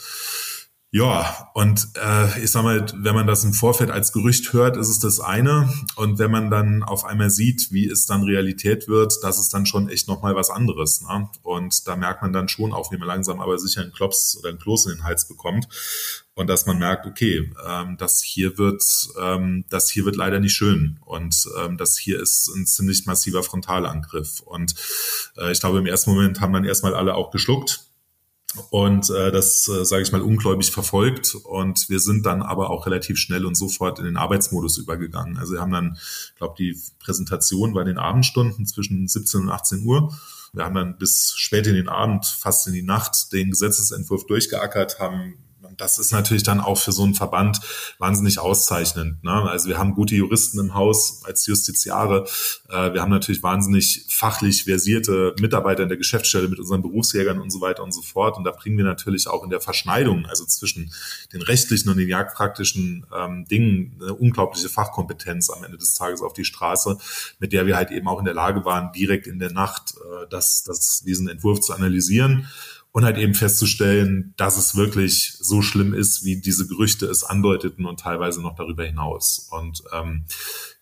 Ja, und äh, ich sag mal, wenn man das im Vorfeld als Gerücht hört, ist es das eine. Und wenn man dann auf einmal sieht, wie es dann Realität wird, das ist dann schon echt nochmal was anderes. Ne? Und da merkt man dann schon auch, wie man langsam aber sicher einen Klops oder einen Kloß in den Hals bekommt. Und dass man merkt, okay, ähm, das hier wird, ähm, das hier wird leider nicht schön. Und ähm, das hier ist ein ziemlich massiver Frontalangriff. Und äh, ich glaube, im ersten Moment haben dann erstmal alle auch geschluckt und äh, das, äh, sage ich mal, ungläubig verfolgt. Und wir sind dann aber auch relativ schnell und sofort in den Arbeitsmodus übergegangen. Also wir haben dann, ich glaube, die Präsentation war in den Abendstunden zwischen 17 und 18 Uhr. Wir haben dann bis spät in den Abend, fast in die Nacht, den Gesetzesentwurf durchgeackert, haben das ist natürlich dann auch für so einen Verband wahnsinnig auszeichnend. Ne? Also wir haben gute Juristen im Haus als Justiziare. Äh, wir haben natürlich wahnsinnig fachlich versierte Mitarbeiter in der Geschäftsstelle mit unseren Berufsjägern und so weiter und so fort. Und da bringen wir natürlich auch in der Verschneidung, also zwischen den rechtlichen und den jagdpraktischen ähm, Dingen, eine unglaubliche Fachkompetenz am Ende des Tages auf die Straße, mit der wir halt eben auch in der Lage waren, direkt in der Nacht äh, das, das, diesen Entwurf zu analysieren und halt eben festzustellen, dass es wirklich so schlimm ist, wie diese Gerüchte es andeuteten und teilweise noch darüber hinaus. Und ähm,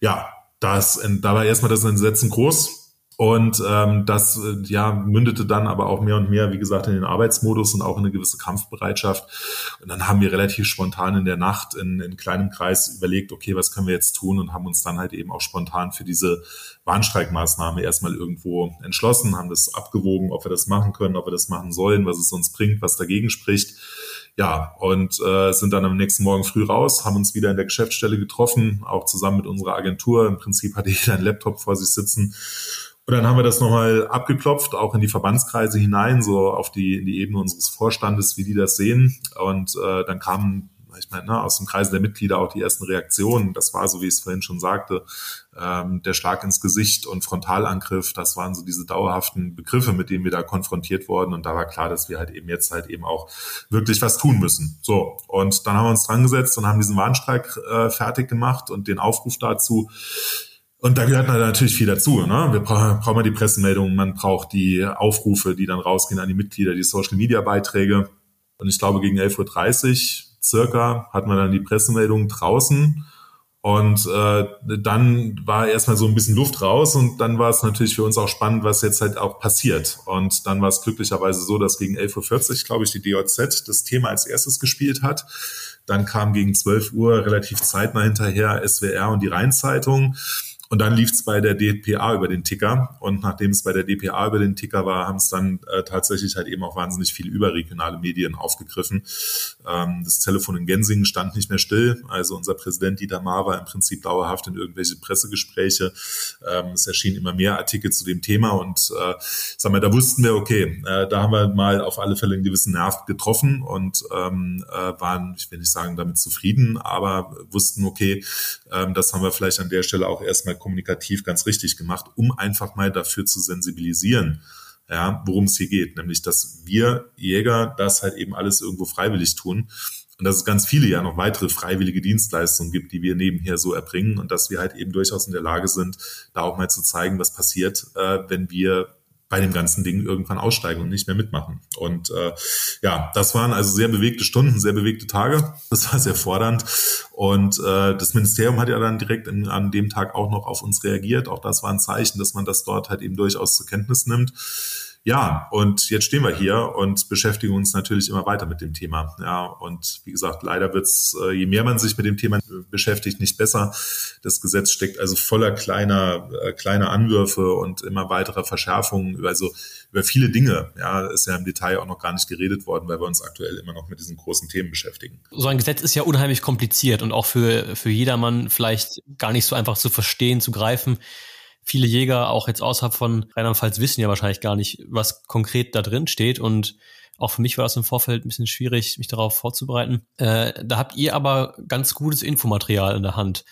ja, das, da war erstmal das Entsetzen groß. Und ähm, das äh, ja mündete dann aber auch mehr und mehr, wie gesagt, in den Arbeitsmodus und auch in eine gewisse Kampfbereitschaft. Und dann haben wir relativ spontan in der Nacht in, in kleinem Kreis überlegt, okay, was können wir jetzt tun und haben uns dann halt eben auch spontan für diese Warnstreikmaßnahme erstmal irgendwo entschlossen, haben das abgewogen, ob wir das machen können, ob wir das machen sollen, was es uns bringt, was dagegen spricht Ja, und äh, sind dann am nächsten Morgen früh raus, haben uns wieder in der Geschäftsstelle getroffen, auch zusammen mit unserer Agentur. Im Prinzip hatte jeder einen Laptop vor sich sitzen. Und dann haben wir das nochmal abgeklopft, auch in die Verbandskreise hinein, so auf die, in die Ebene unseres Vorstandes, wie die das sehen. Und äh, dann kamen ich meine, ne, aus dem Kreise der Mitglieder auch die ersten Reaktionen. Das war so, wie ich es vorhin schon sagte, ähm, der Schlag ins Gesicht und Frontalangriff. Das waren so diese dauerhaften Begriffe, mit denen wir da konfrontiert wurden. Und da war klar, dass wir halt eben jetzt halt eben auch wirklich was tun müssen. So. Und dann haben wir uns dran gesetzt und haben diesen Warnstreik äh, fertig gemacht und den Aufruf dazu, und da gehört natürlich viel dazu. Ne? Wir brauchen, brauchen die Pressemeldungen, man braucht die Aufrufe, die dann rausgehen an die Mitglieder, die Social-Media-Beiträge. Und ich glaube, gegen 11.30 Uhr circa hatten wir dann die Pressemeldung draußen und äh, dann war erstmal so ein bisschen Luft raus und dann war es natürlich für uns auch spannend, was jetzt halt auch passiert. Und dann war es glücklicherweise so, dass gegen 11.40 Uhr, glaube ich, die DOZ das Thema als erstes gespielt hat. Dann kam gegen 12 Uhr relativ zeitnah hinterher SWR und die Rheinzeitung. Und dann lief es bei der DPA über den Ticker. Und nachdem es bei der DPA über den Ticker war, haben es dann äh, tatsächlich halt eben auch wahnsinnig viele überregionale Medien aufgegriffen. Ähm, das Telefon in Gensingen stand nicht mehr still. Also unser Präsident Dieter Mahr war im Prinzip dauerhaft in irgendwelche Pressegespräche. Ähm, es erschienen immer mehr Artikel zu dem Thema. Und äh, sag mal, da wussten wir, okay, äh, da haben wir mal auf alle Fälle einen gewissen Nerv getroffen und ähm, äh, waren, ich will nicht sagen, damit zufrieden, aber wussten, okay, ähm, das haben wir vielleicht an der Stelle auch erstmal kommunikativ ganz richtig gemacht, um einfach mal dafür zu sensibilisieren, ja, worum es hier geht, nämlich dass wir Jäger das halt eben alles irgendwo freiwillig tun und dass es ganz viele ja noch weitere freiwillige Dienstleistungen gibt, die wir nebenher so erbringen und dass wir halt eben durchaus in der Lage sind, da auch mal zu zeigen, was passiert, äh, wenn wir bei dem ganzen Ding irgendwann aussteigen und nicht mehr mitmachen. Und äh, ja, das waren also sehr bewegte Stunden, sehr bewegte Tage. Das war sehr fordernd. Und äh, das Ministerium hat ja dann direkt in, an dem Tag auch noch auf uns reagiert. Auch das war ein Zeichen, dass man das dort halt eben durchaus zur Kenntnis nimmt ja, und jetzt stehen wir hier und beschäftigen uns natürlich immer weiter mit dem Thema. Ja, und wie gesagt, leider wird's, äh, je mehr man sich mit dem Thema beschäftigt, nicht besser. Das Gesetz steckt also voller kleiner, äh, kleiner Anwürfe und immer weiterer Verschärfungen. Also über viele Dinge, ja, ist ja im Detail auch noch gar nicht geredet worden, weil wir uns aktuell immer noch mit diesen großen Themen beschäftigen. So ein Gesetz ist ja unheimlich kompliziert und auch für, für jedermann vielleicht gar nicht so einfach zu verstehen, zu greifen viele Jäger, auch jetzt außerhalb von Rheinland-Pfalz, wissen ja wahrscheinlich gar nicht, was konkret da drin steht. Und auch für mich war das im Vorfeld ein bisschen schwierig, mich darauf vorzubereiten. Äh, da habt ihr aber ganz gutes Infomaterial in der Hand.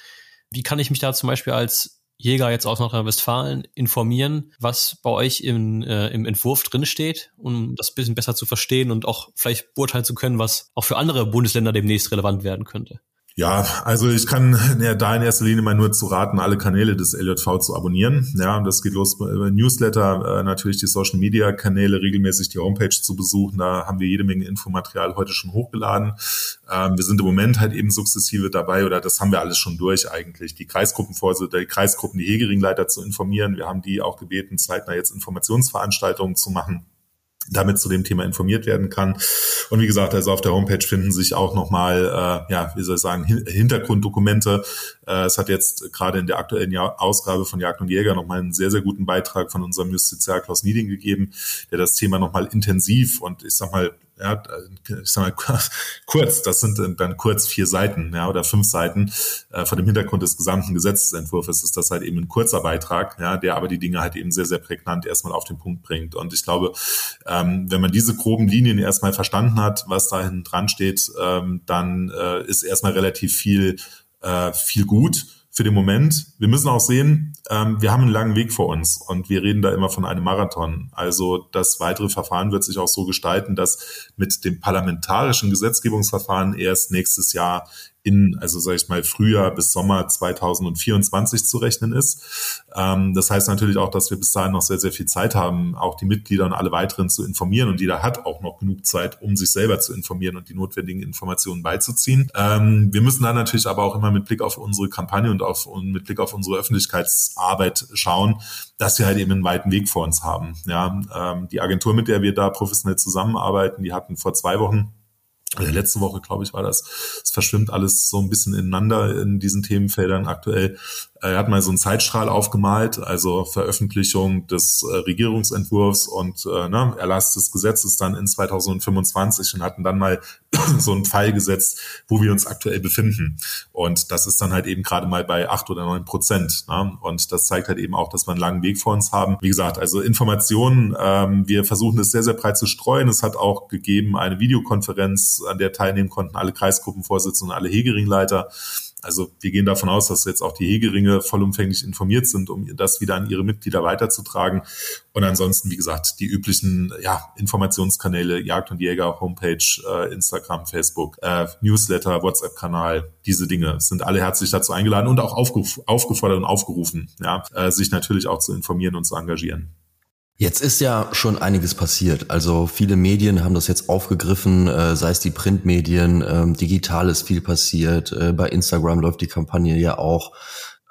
Wie kann ich mich da zum Beispiel als Jäger jetzt aus Nordrhein-Westfalen informieren, was bei euch im, äh, im Entwurf drinsteht, um das bisschen besser zu verstehen und auch vielleicht beurteilen zu können, was auch für andere Bundesländer demnächst relevant werden könnte? Ja, also ich kann ja, da in erster Linie mal nur zu raten, alle Kanäle des LJV zu abonnieren. Ja, und das geht los über Newsletter, äh, natürlich die Social Media Kanäle, regelmäßig die Homepage zu besuchen. Da haben wir jede Menge Infomaterial heute schon hochgeladen. Ähm, wir sind im Moment halt eben sukzessive dabei oder das haben wir alles schon durch eigentlich, die Kreisgruppenvorsitzende, die Kreisgruppen, die Hegeringleiter zu informieren. Wir haben die auch gebeten, zeitnah jetzt Informationsveranstaltungen zu machen damit zu dem Thema informiert werden kann. Und wie gesagt, also auf der Homepage finden sich auch nochmal, äh, ja, wie soll ich sagen, Hintergrunddokumente. Äh, es hat jetzt gerade in der aktuellen Jahr Ausgabe von Jagd und Jäger nochmal einen sehr, sehr guten Beitrag von unserem Justiziar Klaus Nieding gegeben, der das Thema nochmal intensiv und ich sag mal ja, ich sag mal kurz, das sind dann kurz vier Seiten, ja, oder fünf Seiten. Äh, vor dem Hintergrund des gesamten Gesetzentwurfs ist das halt eben ein kurzer Beitrag, ja, der aber die Dinge halt eben sehr, sehr prägnant erstmal auf den Punkt bringt. Und ich glaube, ähm, wenn man diese groben Linien erstmal verstanden hat, was da hinten dran steht, ähm, dann äh, ist erstmal relativ viel, äh, viel gut für den Moment. Wir müssen auch sehen, ähm, wir haben einen langen Weg vor uns und wir reden da immer von einem Marathon. Also das weitere Verfahren wird sich auch so gestalten, dass mit dem parlamentarischen Gesetzgebungsverfahren erst nächstes Jahr in, also sage ich mal, Frühjahr bis Sommer 2024 zu rechnen ist. Ähm, das heißt natürlich auch, dass wir bis dahin noch sehr, sehr viel Zeit haben, auch die Mitglieder und alle weiteren zu informieren. Und jeder hat auch noch genug Zeit, um sich selber zu informieren und die notwendigen Informationen beizuziehen. Ähm, wir müssen da natürlich aber auch immer mit Blick auf unsere Kampagne und, auf, und mit Blick auf unsere Öffentlichkeitsarbeit schauen, dass wir halt eben einen weiten Weg vor uns haben. Ja, ähm, die Agentur, mit der wir da professionell zusammenarbeiten, die hatten vor zwei Wochen also letzte Woche, glaube ich, war das. Es verschwimmt alles so ein bisschen ineinander in diesen Themenfeldern aktuell. Er hat mal so einen Zeitstrahl aufgemalt, also Veröffentlichung des äh, Regierungsentwurfs und äh, ne, Erlass des Gesetzes dann in 2025 und hatten dann mal so einen Pfeil gesetzt, wo wir uns aktuell befinden. Und das ist dann halt eben gerade mal bei acht oder neun Prozent. Ne? Und das zeigt halt eben auch, dass wir einen langen Weg vor uns haben. Wie gesagt, also Informationen, ähm, wir versuchen es sehr, sehr breit zu streuen. Es hat auch gegeben eine Videokonferenz, an der teilnehmen konnten alle Kreisgruppenvorsitzenden alle Hegeringleiter. Also wir gehen davon aus, dass jetzt auch die Hegeringe vollumfänglich informiert sind, um das wieder an ihre Mitglieder weiterzutragen. Und ansonsten, wie gesagt, die üblichen ja, Informationskanäle, Jagd und Jäger, Homepage, äh, Instagram, Facebook, äh, Newsletter, WhatsApp-Kanal, diese Dinge sind alle herzlich dazu eingeladen und auch aufgef aufgefordert und aufgerufen, ja, äh, sich natürlich auch zu informieren und zu engagieren. Jetzt ist ja schon einiges passiert. Also viele Medien haben das jetzt aufgegriffen, äh, sei es die Printmedien, ähm, digital ist viel passiert. Äh, bei Instagram läuft die Kampagne ja auch.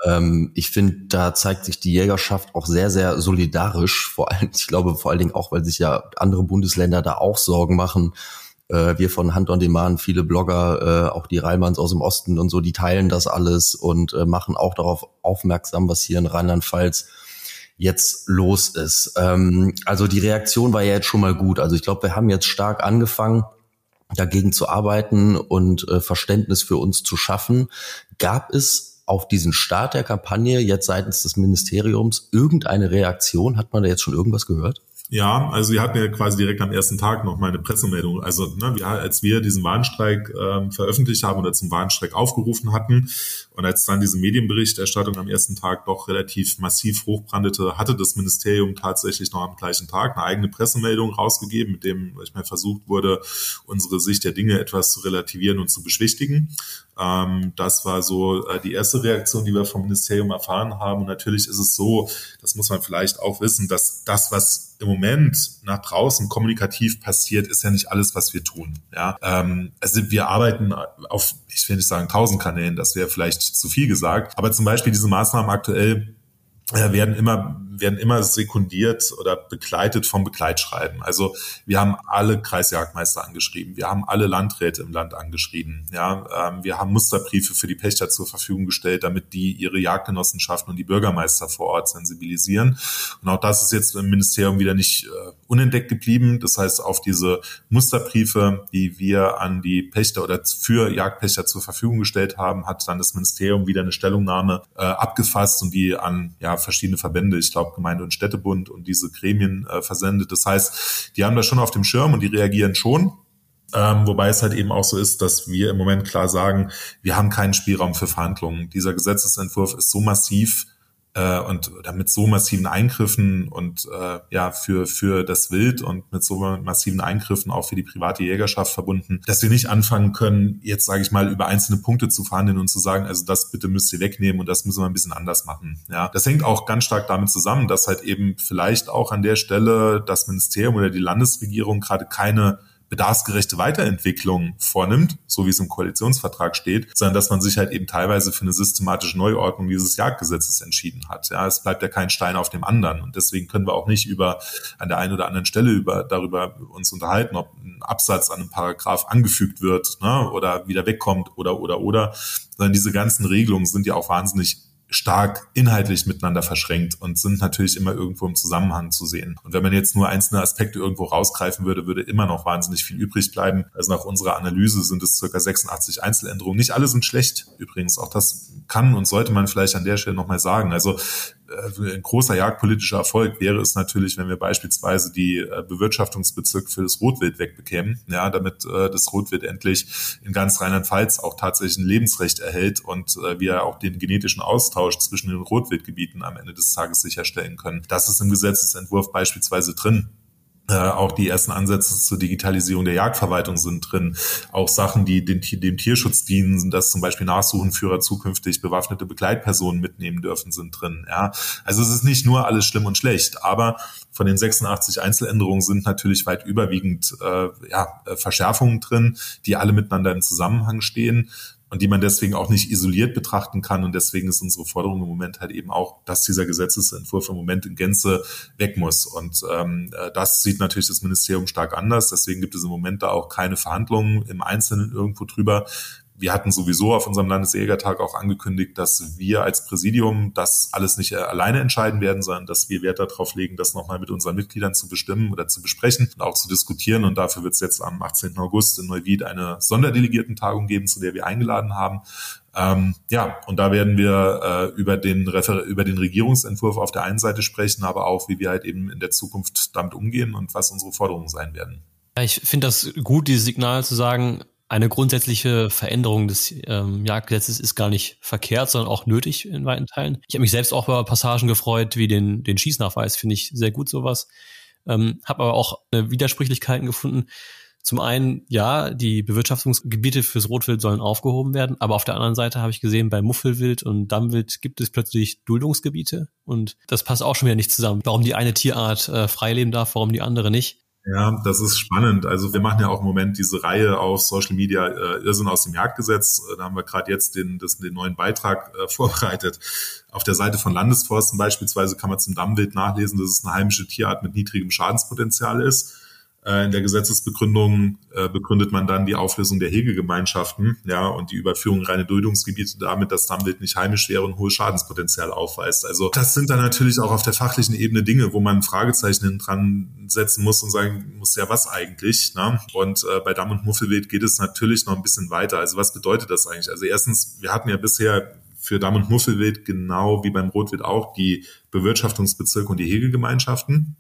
Ähm, ich finde, da zeigt sich die Jägerschaft auch sehr, sehr solidarisch. Vor allem, ich glaube vor allen Dingen auch, weil sich ja andere Bundesländer da auch Sorgen machen. Äh, wir von Hand on Demand, viele Blogger, äh, auch die Rheinmanns aus dem Osten und so, die teilen das alles und äh, machen auch darauf aufmerksam, was hier in Rheinland-Pfalz jetzt los ist. Ähm, also die Reaktion war ja jetzt schon mal gut. Also ich glaube, wir haben jetzt stark angefangen, dagegen zu arbeiten und äh, Verständnis für uns zu schaffen. Gab es auf diesen Start der Kampagne jetzt seitens des Ministeriums irgendeine Reaktion? Hat man da jetzt schon irgendwas gehört? Ja, also wir hatten ja quasi direkt am ersten Tag noch mal eine Pressemeldung. Also ne, wir, als wir diesen Warnstreik ähm, veröffentlicht haben oder zum Warnstreik aufgerufen hatten und als dann diese Medienberichterstattung am ersten Tag doch relativ massiv hochbrandete, hatte das Ministerium tatsächlich noch am gleichen Tag eine eigene Pressemeldung rausgegeben, mit dem ich mal versucht wurde, unsere Sicht der Dinge etwas zu relativieren und zu beschwichtigen. Ähm, das war so äh, die erste Reaktion, die wir vom Ministerium erfahren haben. Und natürlich ist es so, das muss man vielleicht auch wissen, dass das, was im Moment nach draußen kommunikativ passiert, ist ja nicht alles, was wir tun. Ja, ähm, also wir arbeiten auf, ich will nicht sagen tausend Kanälen, das wäre vielleicht zu viel gesagt, aber zum Beispiel diese Maßnahmen aktuell äh, werden immer werden immer sekundiert oder begleitet vom Begleitschreiben. Also wir haben alle Kreisjagdmeister angeschrieben, wir haben alle Landräte im Land angeschrieben, ja, ähm, wir haben Musterbriefe für die Pächter zur Verfügung gestellt, damit die ihre Jagdgenossenschaften und die Bürgermeister vor Ort sensibilisieren. Und auch das ist jetzt im Ministerium wieder nicht äh, unentdeckt geblieben. Das heißt, auf diese Musterbriefe, die wir an die Pächter oder für Jagdpächter zur Verfügung gestellt haben, hat dann das Ministerium wieder eine Stellungnahme äh, abgefasst und die an ja verschiedene Verbände, ich glaube Gemeinde- und Städtebund und diese Gremien äh, versendet. Das heißt, die haben das schon auf dem Schirm und die reagieren schon. Ähm, wobei es halt eben auch so ist, dass wir im Moment klar sagen, wir haben keinen Spielraum für Verhandlungen. Dieser Gesetzesentwurf ist so massiv, äh, und mit so massiven Eingriffen und äh, ja für für das Wild und mit so massiven Eingriffen auch für die private Jägerschaft verbunden, dass wir nicht anfangen können, jetzt sage ich mal über einzelne Punkte zu verhandeln und zu sagen, also das bitte müsst ihr wegnehmen und das müssen wir ein bisschen anders machen. Ja, das hängt auch ganz stark damit zusammen, dass halt eben vielleicht auch an der Stelle das Ministerium oder die Landesregierung gerade keine bedarfsgerechte Weiterentwicklung vornimmt, so wie es im Koalitionsvertrag steht, sondern dass man sich halt eben teilweise für eine systematische Neuordnung dieses Jagdgesetzes entschieden hat. Ja, es bleibt ja kein Stein auf dem anderen und deswegen können wir auch nicht über an der einen oder anderen Stelle über darüber uns unterhalten, ob ein Absatz an einem Paragraph angefügt wird ne, oder wieder wegkommt oder oder oder, sondern diese ganzen Regelungen sind ja auch wahnsinnig stark inhaltlich miteinander verschränkt und sind natürlich immer irgendwo im Zusammenhang zu sehen. Und wenn man jetzt nur einzelne Aspekte irgendwo rausgreifen würde, würde immer noch wahnsinnig viel übrig bleiben. Also nach unserer Analyse sind es circa 86 Einzeländerungen. Nicht alle sind schlecht übrigens. Auch das kann und sollte man vielleicht an der Stelle nochmal sagen. Also äh, ein großer jagdpolitischer Erfolg wäre es natürlich, wenn wir beispielsweise die äh, Bewirtschaftungsbezirke für das Rotwild wegbekämen, ja, damit äh, das Rotwild endlich in ganz Rheinland-Pfalz auch tatsächlich ein Lebensrecht erhält und wir auch den genetischen Austausch zwischen den Rotwildgebieten am Ende des Tages sicherstellen können. Das ist im Gesetzesentwurf beispielsweise drin. Äh, auch die ersten Ansätze zur Digitalisierung der Jagdverwaltung sind drin. Auch Sachen, die den, dem Tierschutz dienen, dass zum Beispiel Nachsuchenführer zukünftig bewaffnete Begleitpersonen mitnehmen dürfen, sind drin. Ja, also es ist nicht nur alles schlimm und schlecht, aber von den 86 Einzeländerungen sind natürlich weit überwiegend äh, ja, Verschärfungen drin, die alle miteinander im Zusammenhang stehen. Und die man deswegen auch nicht isoliert betrachten kann. Und deswegen ist unsere Forderung im Moment halt eben auch, dass dieser Gesetzesentwurf im Moment in Gänze weg muss. Und ähm, äh, das sieht natürlich das Ministerium stark anders. Deswegen gibt es im Moment da auch keine Verhandlungen im Einzelnen irgendwo drüber wir hatten sowieso auf unserem Landesjägertag auch angekündigt, dass wir als Präsidium das alles nicht alleine entscheiden werden, sondern dass wir Wert darauf legen, das nochmal mit unseren Mitgliedern zu bestimmen oder zu besprechen und auch zu diskutieren. Und dafür wird es jetzt am 18. August in Neuwied eine Sonderdelegiertentagung geben, zu der wir eingeladen haben. Ähm, ja, und da werden wir äh, über, den Refer über den Regierungsentwurf auf der einen Seite sprechen, aber auch, wie wir halt eben in der Zukunft damit umgehen und was unsere Forderungen sein werden. Ich finde das gut, dieses Signal zu sagen, eine grundsätzliche Veränderung des ähm, Jagdgesetzes ist gar nicht verkehrt, sondern auch nötig in weiten Teilen. Ich habe mich selbst auch über Passagen gefreut, wie den, den Schießnachweis, finde ich sehr gut sowas. Ähm, habe aber auch äh, Widersprüchlichkeiten gefunden. Zum einen, ja, die Bewirtschaftungsgebiete fürs Rotwild sollen aufgehoben werden, aber auf der anderen Seite habe ich gesehen, bei Muffelwild und Dammwild gibt es plötzlich Duldungsgebiete und das passt auch schon wieder nicht zusammen. Warum die eine Tierart äh, freileben darf, warum die andere nicht. Ja, das ist spannend. Also wir machen ja auch im Moment diese Reihe auf Social Media äh, Irrsinn aus dem Jagdgesetz. Äh, da haben wir gerade jetzt den, das, den neuen Beitrag äh, vorbereitet. Auf der Seite von Landesforsten beispielsweise kann man zum Dammwild nachlesen, dass es eine heimische Tierart mit niedrigem Schadenspotenzial ist. Äh, in der Gesetzesbegründung äh, begründet man dann die Auflösung der Hegegemeinschaften, ja, und die Überführung reine Duldungsgebiete damit, dass Dammwild nicht heimisch wäre und hohes Schadenspotenzial aufweist. Also das sind dann natürlich auch auf der fachlichen Ebene Dinge, wo man Fragezeichen dran setzen muss und sagen muss, ja, was eigentlich? Ne? Und äh, bei Damm- und Muffelwild geht es natürlich noch ein bisschen weiter. Also was bedeutet das eigentlich? Also erstens, wir hatten ja bisher für Damm- und Muffelwild genau wie beim Rotwild auch die Bewirtschaftungsbezirke und die Hegegemeinschaften.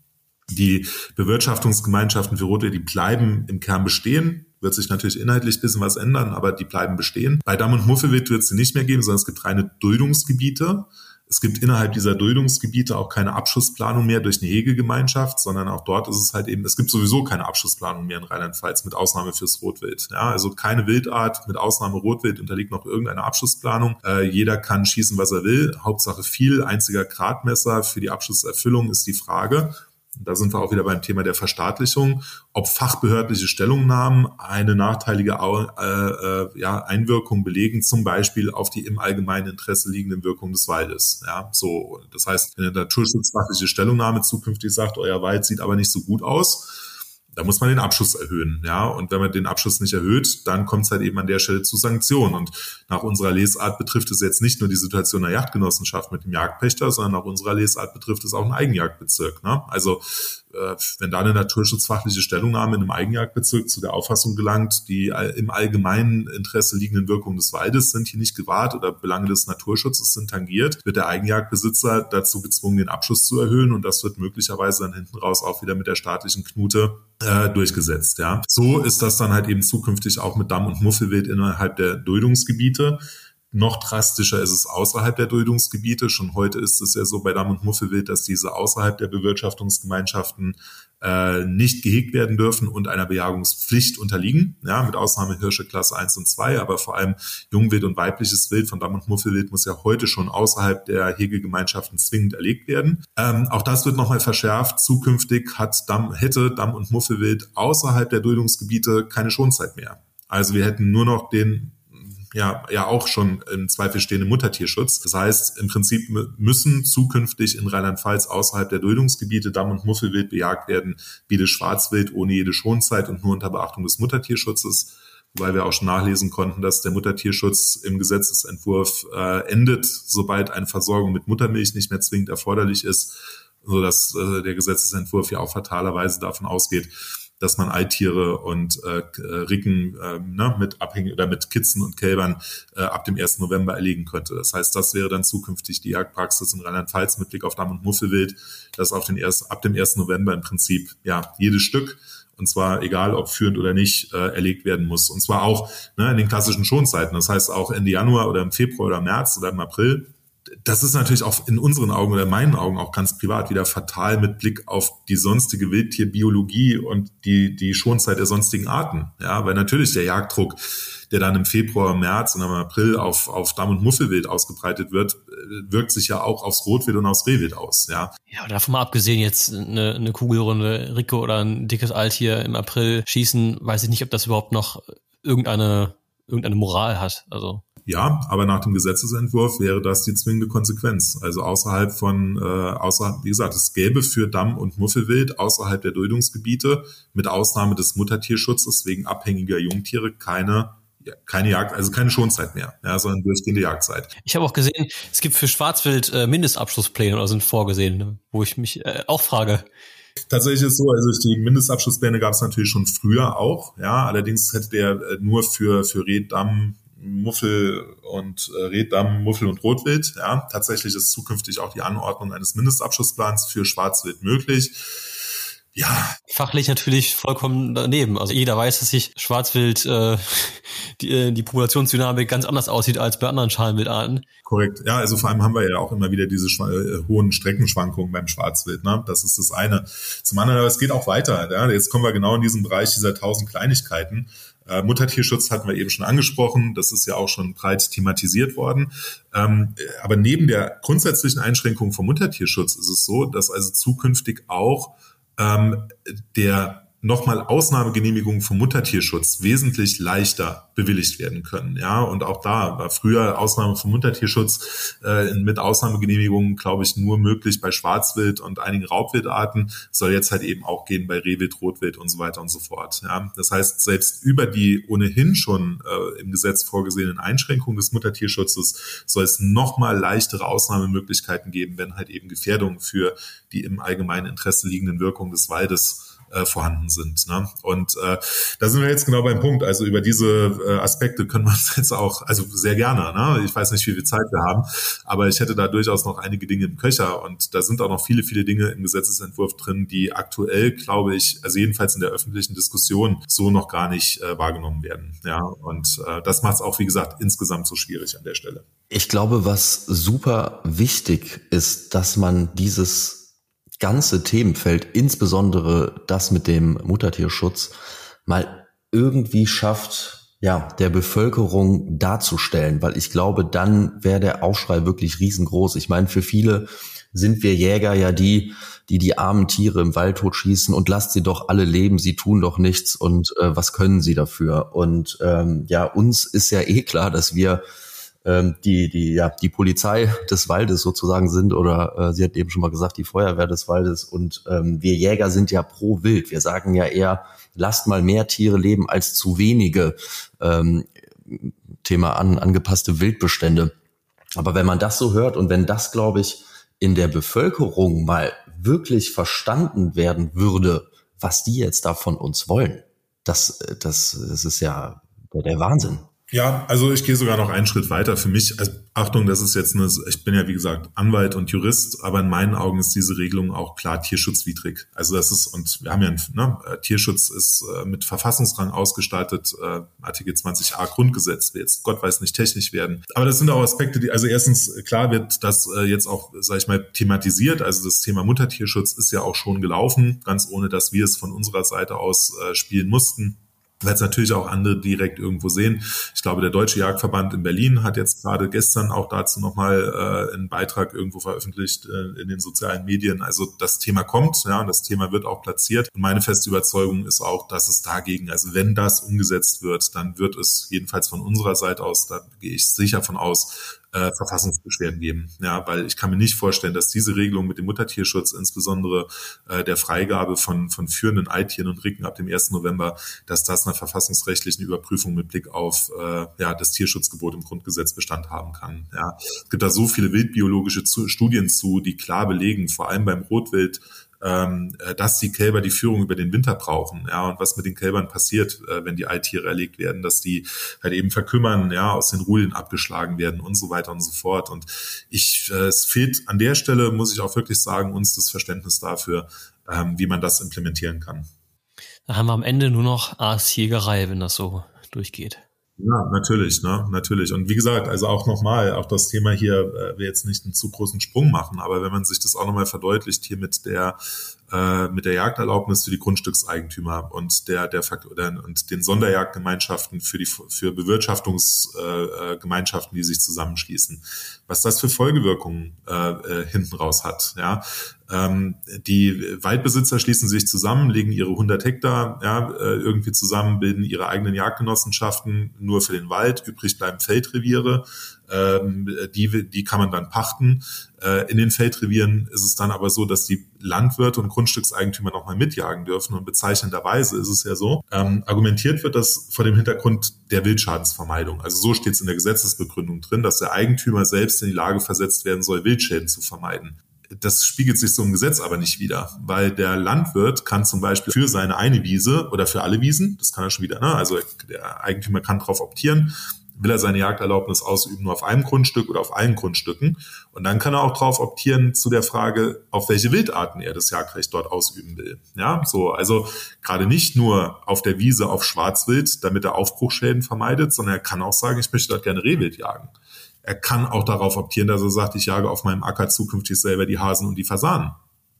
Die Bewirtschaftungsgemeinschaften für Rotwild, die bleiben im Kern bestehen. Wird sich natürlich inhaltlich ein bisschen was ändern, aber die bleiben bestehen. Bei Damm- und Muffelwild wird es sie nicht mehr geben, sondern es gibt reine Duldungsgebiete. Es gibt innerhalb dieser Duldungsgebiete auch keine Abschussplanung mehr durch eine Hegegemeinschaft, sondern auch dort ist es halt eben, es gibt sowieso keine Abschussplanung mehr in Rheinland-Pfalz mit Ausnahme fürs Rotwild. Ja, also keine Wildart mit Ausnahme Rotwild unterliegt noch irgendeiner Abschussplanung. Äh, jeder kann schießen, was er will. Hauptsache viel. Einziger Gradmesser für die Abschusserfüllung ist die Frage, da sind wir auch wieder beim Thema der Verstaatlichung, ob fachbehördliche Stellungnahmen eine nachteilige äh, äh, Einwirkung belegen, zum Beispiel auf die im allgemeinen Interesse liegenden Wirkungen des Waldes. Ja, so, das heißt, wenn eine naturschutzfachliche Stellungnahme zukünftig sagt, euer Wald sieht aber nicht so gut aus, da muss man den Abschuss erhöhen, ja. Und wenn man den Abschuss nicht erhöht, dann kommt es halt eben an der Stelle zu Sanktionen. Und nach unserer Lesart betrifft es jetzt nicht nur die Situation der Jagdgenossenschaft mit dem Jagdpächter, sondern nach unserer Lesart betrifft es auch einen Eigenjagdbezirk. Ne? Also äh, wenn da eine naturschutzfachliche Stellungnahme in einem Eigenjagdbezirk zu der Auffassung gelangt, die im allgemeinen Interesse liegenden Wirkungen des Waldes sind hier nicht gewahrt oder Belange des Naturschutzes sind tangiert, wird der Eigenjagdbesitzer dazu gezwungen, den Abschuss zu erhöhen und das wird möglicherweise dann hinten raus auch wieder mit der staatlichen Knute äh, durchgesetzt. Ja, so ist das dann halt eben zukünftig auch mit Damm- und Muffelwild innerhalb der Duldungsgebiete. Noch drastischer ist es außerhalb der Duldungsgebiete. Schon heute ist es ja so bei Damm- und Muffelwild, dass diese außerhalb der Bewirtschaftungsgemeinschaften äh, nicht gehegt werden dürfen und einer Bejagungspflicht unterliegen. Ja, mit Ausnahme Hirsche Klasse 1 und 2, aber vor allem Jungwild und weibliches Wild von Damm- und Muffelwild muss ja heute schon außerhalb der Hegegemeinschaften zwingend erlegt werden. Ähm, auch das wird nochmal verschärft. Zukünftig hat Damm, hätte Damm- und Muffelwild außerhalb der Duldungsgebiete keine Schonzeit mehr. Also wir hätten nur noch den ja, ja auch schon im Zweifel stehenden Muttertierschutz. Das heißt, im Prinzip müssen zukünftig in Rheinland-Pfalz außerhalb der Duldungsgebiete Damm- und Muffelwild bejagt werden, wie das Schwarzwild ohne jede Schonzeit und nur unter Beachtung des Muttertierschutzes weil wir auch schon nachlesen konnten, dass der Muttertierschutz im Gesetzesentwurf äh, endet, sobald eine Versorgung mit Muttermilch nicht mehr zwingend erforderlich ist, so dass äh, der Gesetzesentwurf ja auch fatalerweise davon ausgeht, dass man Eitiere und äh, Ricken äh, ne, mit abhängigen oder mit Kitzen und Kälbern äh, ab dem 1. November erlegen könnte. Das heißt, das wäre dann zukünftig die Jagdpraxis in Rheinland-Pfalz mit Blick auf Damm- und Muffelwild, dass auf den erst, ab dem 1. November im Prinzip ja jedes Stück und zwar egal ob führend oder nicht äh, erlegt werden muss und zwar auch ne, in den klassischen Schonzeiten, das heißt auch Ende Januar oder im Februar oder März oder im April das ist natürlich auch in unseren Augen oder in meinen Augen auch ganz privat wieder fatal mit Blick auf die sonstige Wildtierbiologie und die, die Schonzeit der sonstigen Arten. Ja, weil natürlich der Jagddruck, der dann im Februar, März und im April auf, auf Damm- und Muffelwild ausgebreitet wird, wirkt sich ja auch aufs Rotwild und aufs Rehwild aus. Ja, ja davon mal abgesehen, jetzt eine, eine Kugelrunde Ricke oder ein dickes Altier im April schießen, weiß ich nicht, ob das überhaupt noch irgendeine irgendeine Moral hat. Also ja, aber nach dem Gesetzesentwurf wäre das die zwingende Konsequenz. Also außerhalb von, äh, außer, wie gesagt, es gäbe für Damm- und Muffelwild außerhalb der Duldungsgebiete mit Ausnahme des Muttertierschutzes wegen abhängiger Jungtiere keine keine Jagd, also keine Schonzeit mehr, ja, sondern durchgehende Jagdzeit. Ich habe auch gesehen, es gibt für Schwarzwild äh, Mindestabschlusspläne oder sind vorgesehen, ne, wo ich mich äh, auch frage. Tatsächlich ist es so, also die Mindestabschlusspläne gab es natürlich schon früher auch, ja, allerdings hätte der äh, nur für, für Reddamm, Muffel und äh, Reddamm, Muffel und Rotwild. Ja, tatsächlich ist zukünftig auch die Anordnung eines Mindestabschussplans für Schwarzwild möglich. Ja. Fachlich natürlich vollkommen daneben. Also jeder weiß, dass sich Schwarzwild äh, die, äh, die Populationsdynamik ganz anders aussieht als bei anderen Schalenwildarten. Korrekt. Ja, also vor allem haben wir ja auch immer wieder diese äh, hohen Streckenschwankungen beim Schwarzwild. Ne? Das ist das eine. Zum anderen, aber es geht auch weiter. Ja? Jetzt kommen wir genau in diesen Bereich dieser tausend Kleinigkeiten. Äh, Muttertierschutz hatten wir eben schon angesprochen. Das ist ja auch schon breit thematisiert worden. Ähm, aber neben der grundsätzlichen Einschränkung vom Muttertierschutz ist es so, dass also zukünftig auch ähm, der nochmal Ausnahmegenehmigungen vom Muttertierschutz wesentlich leichter bewilligt werden können. Ja, und auch da war früher Ausnahme vom Muttertierschutz äh, mit Ausnahmegenehmigungen, glaube ich, nur möglich bei Schwarzwild und einigen Raubwildarten, soll jetzt halt eben auch gehen bei Rehwild, Rotwild und so weiter und so fort. Ja, das heißt, selbst über die ohnehin schon äh, im Gesetz vorgesehenen Einschränkungen des Muttertierschutzes soll es nochmal leichtere Ausnahmemöglichkeiten geben, wenn halt eben Gefährdungen für die im allgemeinen Interesse liegenden Wirkungen des Waldes äh, vorhanden sind. Ne? Und äh, da sind wir jetzt genau beim Punkt. Also über diese äh, Aspekte können wir uns jetzt auch, also sehr gerne. Ne? Ich weiß nicht, wie viel Zeit wir haben, aber ich hätte da durchaus noch einige Dinge im Köcher und da sind auch noch viele, viele Dinge im Gesetzesentwurf drin, die aktuell, glaube ich, also jedenfalls in der öffentlichen Diskussion so noch gar nicht äh, wahrgenommen werden. Ja, und äh, das macht es auch, wie gesagt, insgesamt so schwierig an der Stelle. Ich glaube, was super wichtig ist, dass man dieses ganze Themenfeld, insbesondere das mit dem Muttertierschutz, mal irgendwie schafft, ja, der Bevölkerung darzustellen, weil ich glaube, dann wäre der Aufschrei wirklich riesengroß. Ich meine, für viele sind wir Jäger ja die, die die armen Tiere im Wald totschießen und lasst sie doch alle leben, sie tun doch nichts und äh, was können sie dafür? Und ähm, ja, uns ist ja eh klar, dass wir ähm, die, die, ja, die Polizei des Waldes sozusagen sind oder äh, sie hat eben schon mal gesagt, die Feuerwehr des Waldes und ähm, wir Jäger sind ja pro Wild. Wir sagen ja eher, lasst mal mehr Tiere leben als zu wenige. Ähm, Thema an, angepasste Wildbestände. Aber wenn man das so hört und wenn das, glaube ich, in der Bevölkerung mal wirklich verstanden werden würde, was die jetzt da von uns wollen, das, das, das ist ja der Wahnsinn. Ja, also ich gehe sogar noch einen Schritt weiter. Für mich, also Achtung, das ist jetzt eine, ich bin ja wie gesagt Anwalt und Jurist, aber in meinen Augen ist diese Regelung auch klar tierschutzwidrig. Also das ist, und wir haben ja, ne, Tierschutz ist äh, mit Verfassungsrang ausgestattet, äh, Artikel 20a Grundgesetz, will jetzt Gott weiß nicht technisch werden. Aber das sind auch Aspekte, die, also erstens, klar wird das äh, jetzt auch, sage ich mal, thematisiert. Also das Thema Muttertierschutz ist ja auch schon gelaufen, ganz ohne, dass wir es von unserer Seite aus äh, spielen mussten weil es natürlich auch andere direkt irgendwo sehen. Ich glaube, der Deutsche Jagdverband in Berlin hat jetzt gerade gestern auch dazu nochmal äh, einen Beitrag irgendwo veröffentlicht äh, in den sozialen Medien. Also das Thema kommt, ja, und das Thema wird auch platziert. Und meine feste Überzeugung ist auch, dass es dagegen, also wenn das umgesetzt wird, dann wird es jedenfalls von unserer Seite aus, da gehe ich sicher von aus, äh, Verfassungsbeschwerden geben. Ja, weil ich kann mir nicht vorstellen, dass diese Regelung mit dem Muttertierschutz, insbesondere äh, der Freigabe von, von führenden Eitieren und Ricken ab dem 1. November, dass das einer verfassungsrechtlichen Überprüfung mit Blick auf äh, ja, das Tierschutzgebot im Grundgesetz Bestand haben kann. Ja, es gibt da so viele wildbiologische zu, Studien zu, die klar belegen, vor allem beim Rotwild, ähm, äh, dass die Kälber die Führung über den Winter brauchen, ja, und was mit den Kälbern passiert, äh, wenn die Eitiere erlegt werden, dass die halt eben verkümmern, ja, aus den Rudeln abgeschlagen werden und so weiter und so fort. Und ich, äh, es fehlt an der Stelle, muss ich auch wirklich sagen, uns das Verständnis dafür, ähm, wie man das implementieren kann. Da haben wir am Ende nur noch Aasjägerei, wenn das so durchgeht. Ja, natürlich, ne, natürlich. Und wie gesagt, also auch nochmal, auch das Thema hier äh, will jetzt nicht einen zu großen Sprung machen, aber wenn man sich das auch nochmal verdeutlicht hier mit der äh, mit der Jagderlaubnis für die Grundstückseigentümer und der der und den Sonderjagdgemeinschaften für die für Bewirtschaftungsgemeinschaften, äh, die sich zusammenschließen. Was das für Folgewirkungen äh, äh, hinten raus hat, ja. Ähm, die Waldbesitzer schließen sich zusammen, legen ihre 100 Hektar ja, äh, irgendwie zusammen, bilden ihre eigenen Jagdgenossenschaften nur für den Wald. Übrig bleiben Feldreviere, ähm, die, die kann man dann pachten. Äh, in den Feldrevieren ist es dann aber so, dass die Landwirte und Grundstückseigentümer nochmal mitjagen dürfen. Und bezeichnenderweise ist es ja so, ähm, argumentiert wird das vor dem Hintergrund der Wildschadensvermeidung. Also so steht es in der Gesetzesbegründung drin, dass der Eigentümer selbst in die Lage versetzt werden soll, Wildschäden zu vermeiden das spiegelt sich so im Gesetz aber nicht wieder, weil der Landwirt kann zum Beispiel für seine eine Wiese oder für alle Wiesen, das kann er schon wieder, ne? also der Eigentümer kann darauf optieren, will er seine Jagderlaubnis ausüben nur auf einem Grundstück oder auf allen Grundstücken. Und dann kann er auch darauf optieren zu der Frage, auf welche Wildarten er das Jagdrecht dort ausüben will. Ja, so, also gerade nicht nur auf der Wiese auf Schwarzwild, damit er Aufbruchschäden vermeidet, sondern er kann auch sagen, ich möchte dort gerne Rehwild jagen. Er kann auch darauf optieren, dass er sagt, ich jage auf meinem Acker zukünftig selber die Hasen und die Fasanen.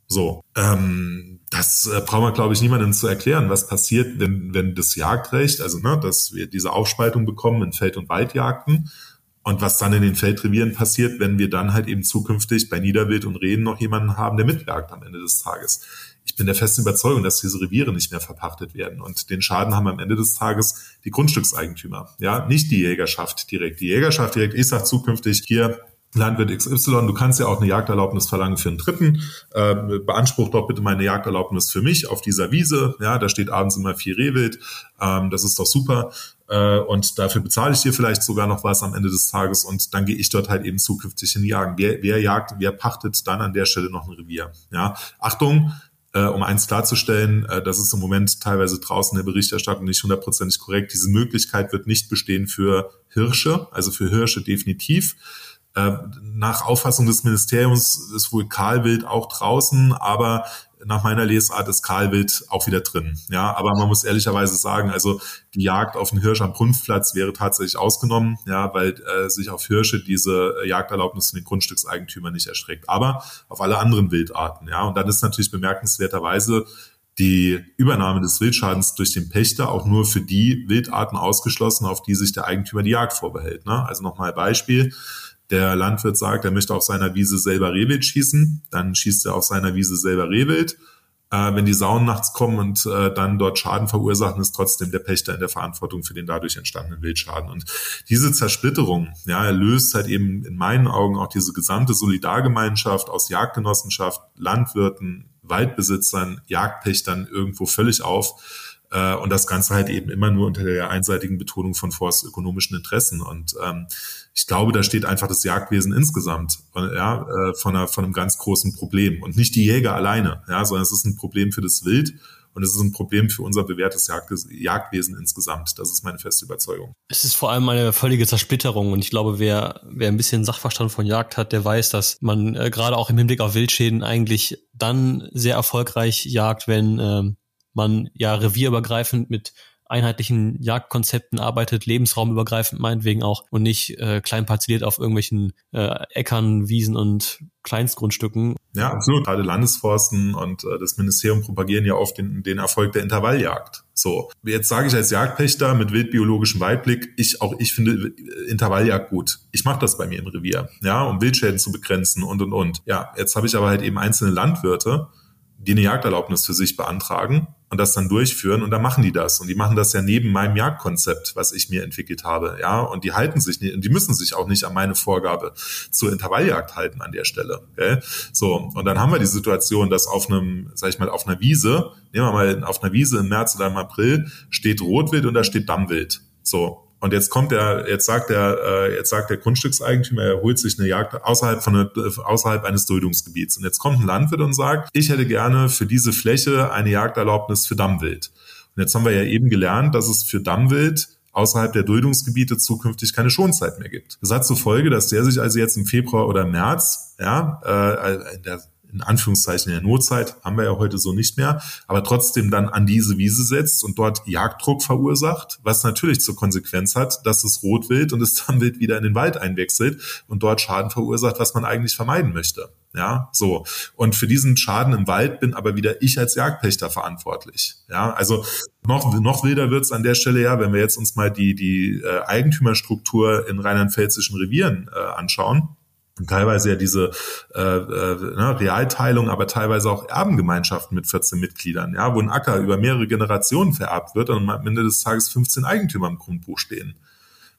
So, ähm, das äh, brauchen wir, glaube ich, niemandem zu erklären, was passiert, wenn, wenn das Jagdrecht, also ne, dass wir diese Aufspaltung bekommen in Feld- und Waldjagden und was dann in den Feldrevieren passiert, wenn wir dann halt eben zukünftig bei Niederwild und Rehen noch jemanden haben, der mitjagt am Ende des Tages. Ich bin der festen Überzeugung, dass diese Reviere nicht mehr verpachtet werden. Und den Schaden haben am Ende des Tages die Grundstückseigentümer. Ja, nicht die Jägerschaft direkt. Die Jägerschaft direkt, ich sage zukünftig hier, Landwirt XY, du kannst ja auch eine Jagderlaubnis verlangen für einen Dritten. Äh, beanspruch doch bitte meine Jagderlaubnis für mich auf dieser Wiese. Ja, da steht abends immer viel Rehwild. Ähm, das ist doch super. Äh, und dafür bezahle ich dir vielleicht sogar noch was am Ende des Tages und dann gehe ich dort halt eben zukünftig hin jagen. Wer, wer jagt, wer pachtet dann an der Stelle noch ein Revier? Ja, Achtung, äh, um eins klarzustellen, äh, das ist im Moment teilweise draußen der Berichterstattung nicht hundertprozentig korrekt. Diese Möglichkeit wird nicht bestehen für Hirsche, also für Hirsche definitiv. Äh, nach Auffassung des Ministeriums ist wohl Kahlwild auch draußen, aber nach meiner Lesart ist Kahlwild auch wieder drin. Ja, aber man muss ehrlicherweise sagen, also die Jagd auf den Hirsch am Prunftplatz wäre tatsächlich ausgenommen, ja, weil äh, sich auf Hirsche diese Jagderlaubnis von den Grundstückseigentümern nicht erstreckt. Aber auf alle anderen Wildarten, ja. Und dann ist natürlich bemerkenswerterweise die Übernahme des Wildschadens durch den Pächter auch nur für die Wildarten ausgeschlossen, auf die sich der Eigentümer die Jagd vorbehält. Ne? Also nochmal Beispiel der Landwirt sagt, er möchte auf seiner Wiese selber Rehwild schießen, dann schießt er auf seiner Wiese selber Rehwild. Äh, wenn die Sauen nachts kommen und äh, dann dort Schaden verursachen, ist trotzdem der Pächter in der Verantwortung für den dadurch entstandenen Wildschaden. Und diese Zersplitterung, ja, löst halt eben in meinen Augen auch diese gesamte Solidargemeinschaft aus Jagdgenossenschaft, Landwirten, Waldbesitzern, Jagdpächtern irgendwo völlig auf äh, und das Ganze halt eben immer nur unter der einseitigen Betonung von forstökonomischen Interessen. Und ähm, ich glaube, da steht einfach das Jagdwesen insgesamt ja, äh, von, einer, von einem ganz großen Problem. Und nicht die Jäger alleine, ja, sondern es ist ein Problem für das Wild. Und es ist ein Problem für unser bewährtes Jagdwesen insgesamt. Das ist meine feste Überzeugung. Es ist vor allem eine völlige Zersplitterung. Und ich glaube, wer, wer ein bisschen Sachverstand von Jagd hat, der weiß, dass man äh, gerade auch im Hinblick auf Wildschäden eigentlich dann sehr erfolgreich jagt, wenn ähm, man ja revierübergreifend mit einheitlichen Jagdkonzepten arbeitet, lebensraumübergreifend meinetwegen auch und nicht äh, klein parzelliert auf irgendwelchen äh, Äckern, Wiesen und Kleinstgrundstücken. Ja, absolut. Gerade Landesforsten und äh, das Ministerium propagieren ja oft den, den Erfolg der Intervalljagd. So, jetzt sage ich als Jagdpächter mit wildbiologischem Weitblick, ich auch ich finde Intervalljagd gut. Ich mache das bei mir im Revier, ja, um Wildschäden zu begrenzen und und und. Ja, jetzt habe ich aber halt eben einzelne Landwirte, die eine Jagderlaubnis für sich beantragen und das dann durchführen und dann machen die das. Und die machen das ja neben meinem Jagdkonzept, was ich mir entwickelt habe, ja. Und die halten sich nicht und die müssen sich auch nicht an meine Vorgabe zur Intervalljagd halten an der Stelle, okay? so und dann haben wir die Situation, dass auf einem, sag ich mal, auf einer Wiese, nehmen wir mal auf einer Wiese im März oder im April steht Rotwild und da steht Dammwild, so und jetzt kommt der, jetzt sagt der, äh, jetzt sagt der Grundstückseigentümer, er holt sich eine Jagd außerhalb von eine, außerhalb eines Duldungsgebiets. Und jetzt kommt ein Landwirt und sagt, ich hätte gerne für diese Fläche eine Jagderlaubnis für Dammwild. Und jetzt haben wir ja eben gelernt, dass es für Dammwild außerhalb der Duldungsgebiete zukünftig keine Schonzeit mehr gibt. Das hat zur Folge, dass der sich also jetzt im Februar oder März, ja, äh, in der in Anführungszeichen der Notzeit, haben wir ja heute so nicht mehr, aber trotzdem dann an diese Wiese setzt und dort Jagddruck verursacht, was natürlich zur Konsequenz hat, dass das Rotwild und das Dammwild wieder in den Wald einwechselt und dort Schaden verursacht, was man eigentlich vermeiden möchte. Ja, so. Und für diesen Schaden im Wald bin aber wieder ich als Jagdpächter verantwortlich. Ja, also noch, noch wilder wird's an der Stelle ja, wenn wir jetzt uns mal die, die äh, Eigentümerstruktur in rheinland-pfälzischen Revieren äh, anschauen teilweise ja diese äh, äh, ne, Realteilung, aber teilweise auch Erbengemeinschaften mit 14 Mitgliedern, ja, wo ein Acker über mehrere Generationen vererbt wird und am Ende des Tages 15 Eigentümer im Grundbuch stehen.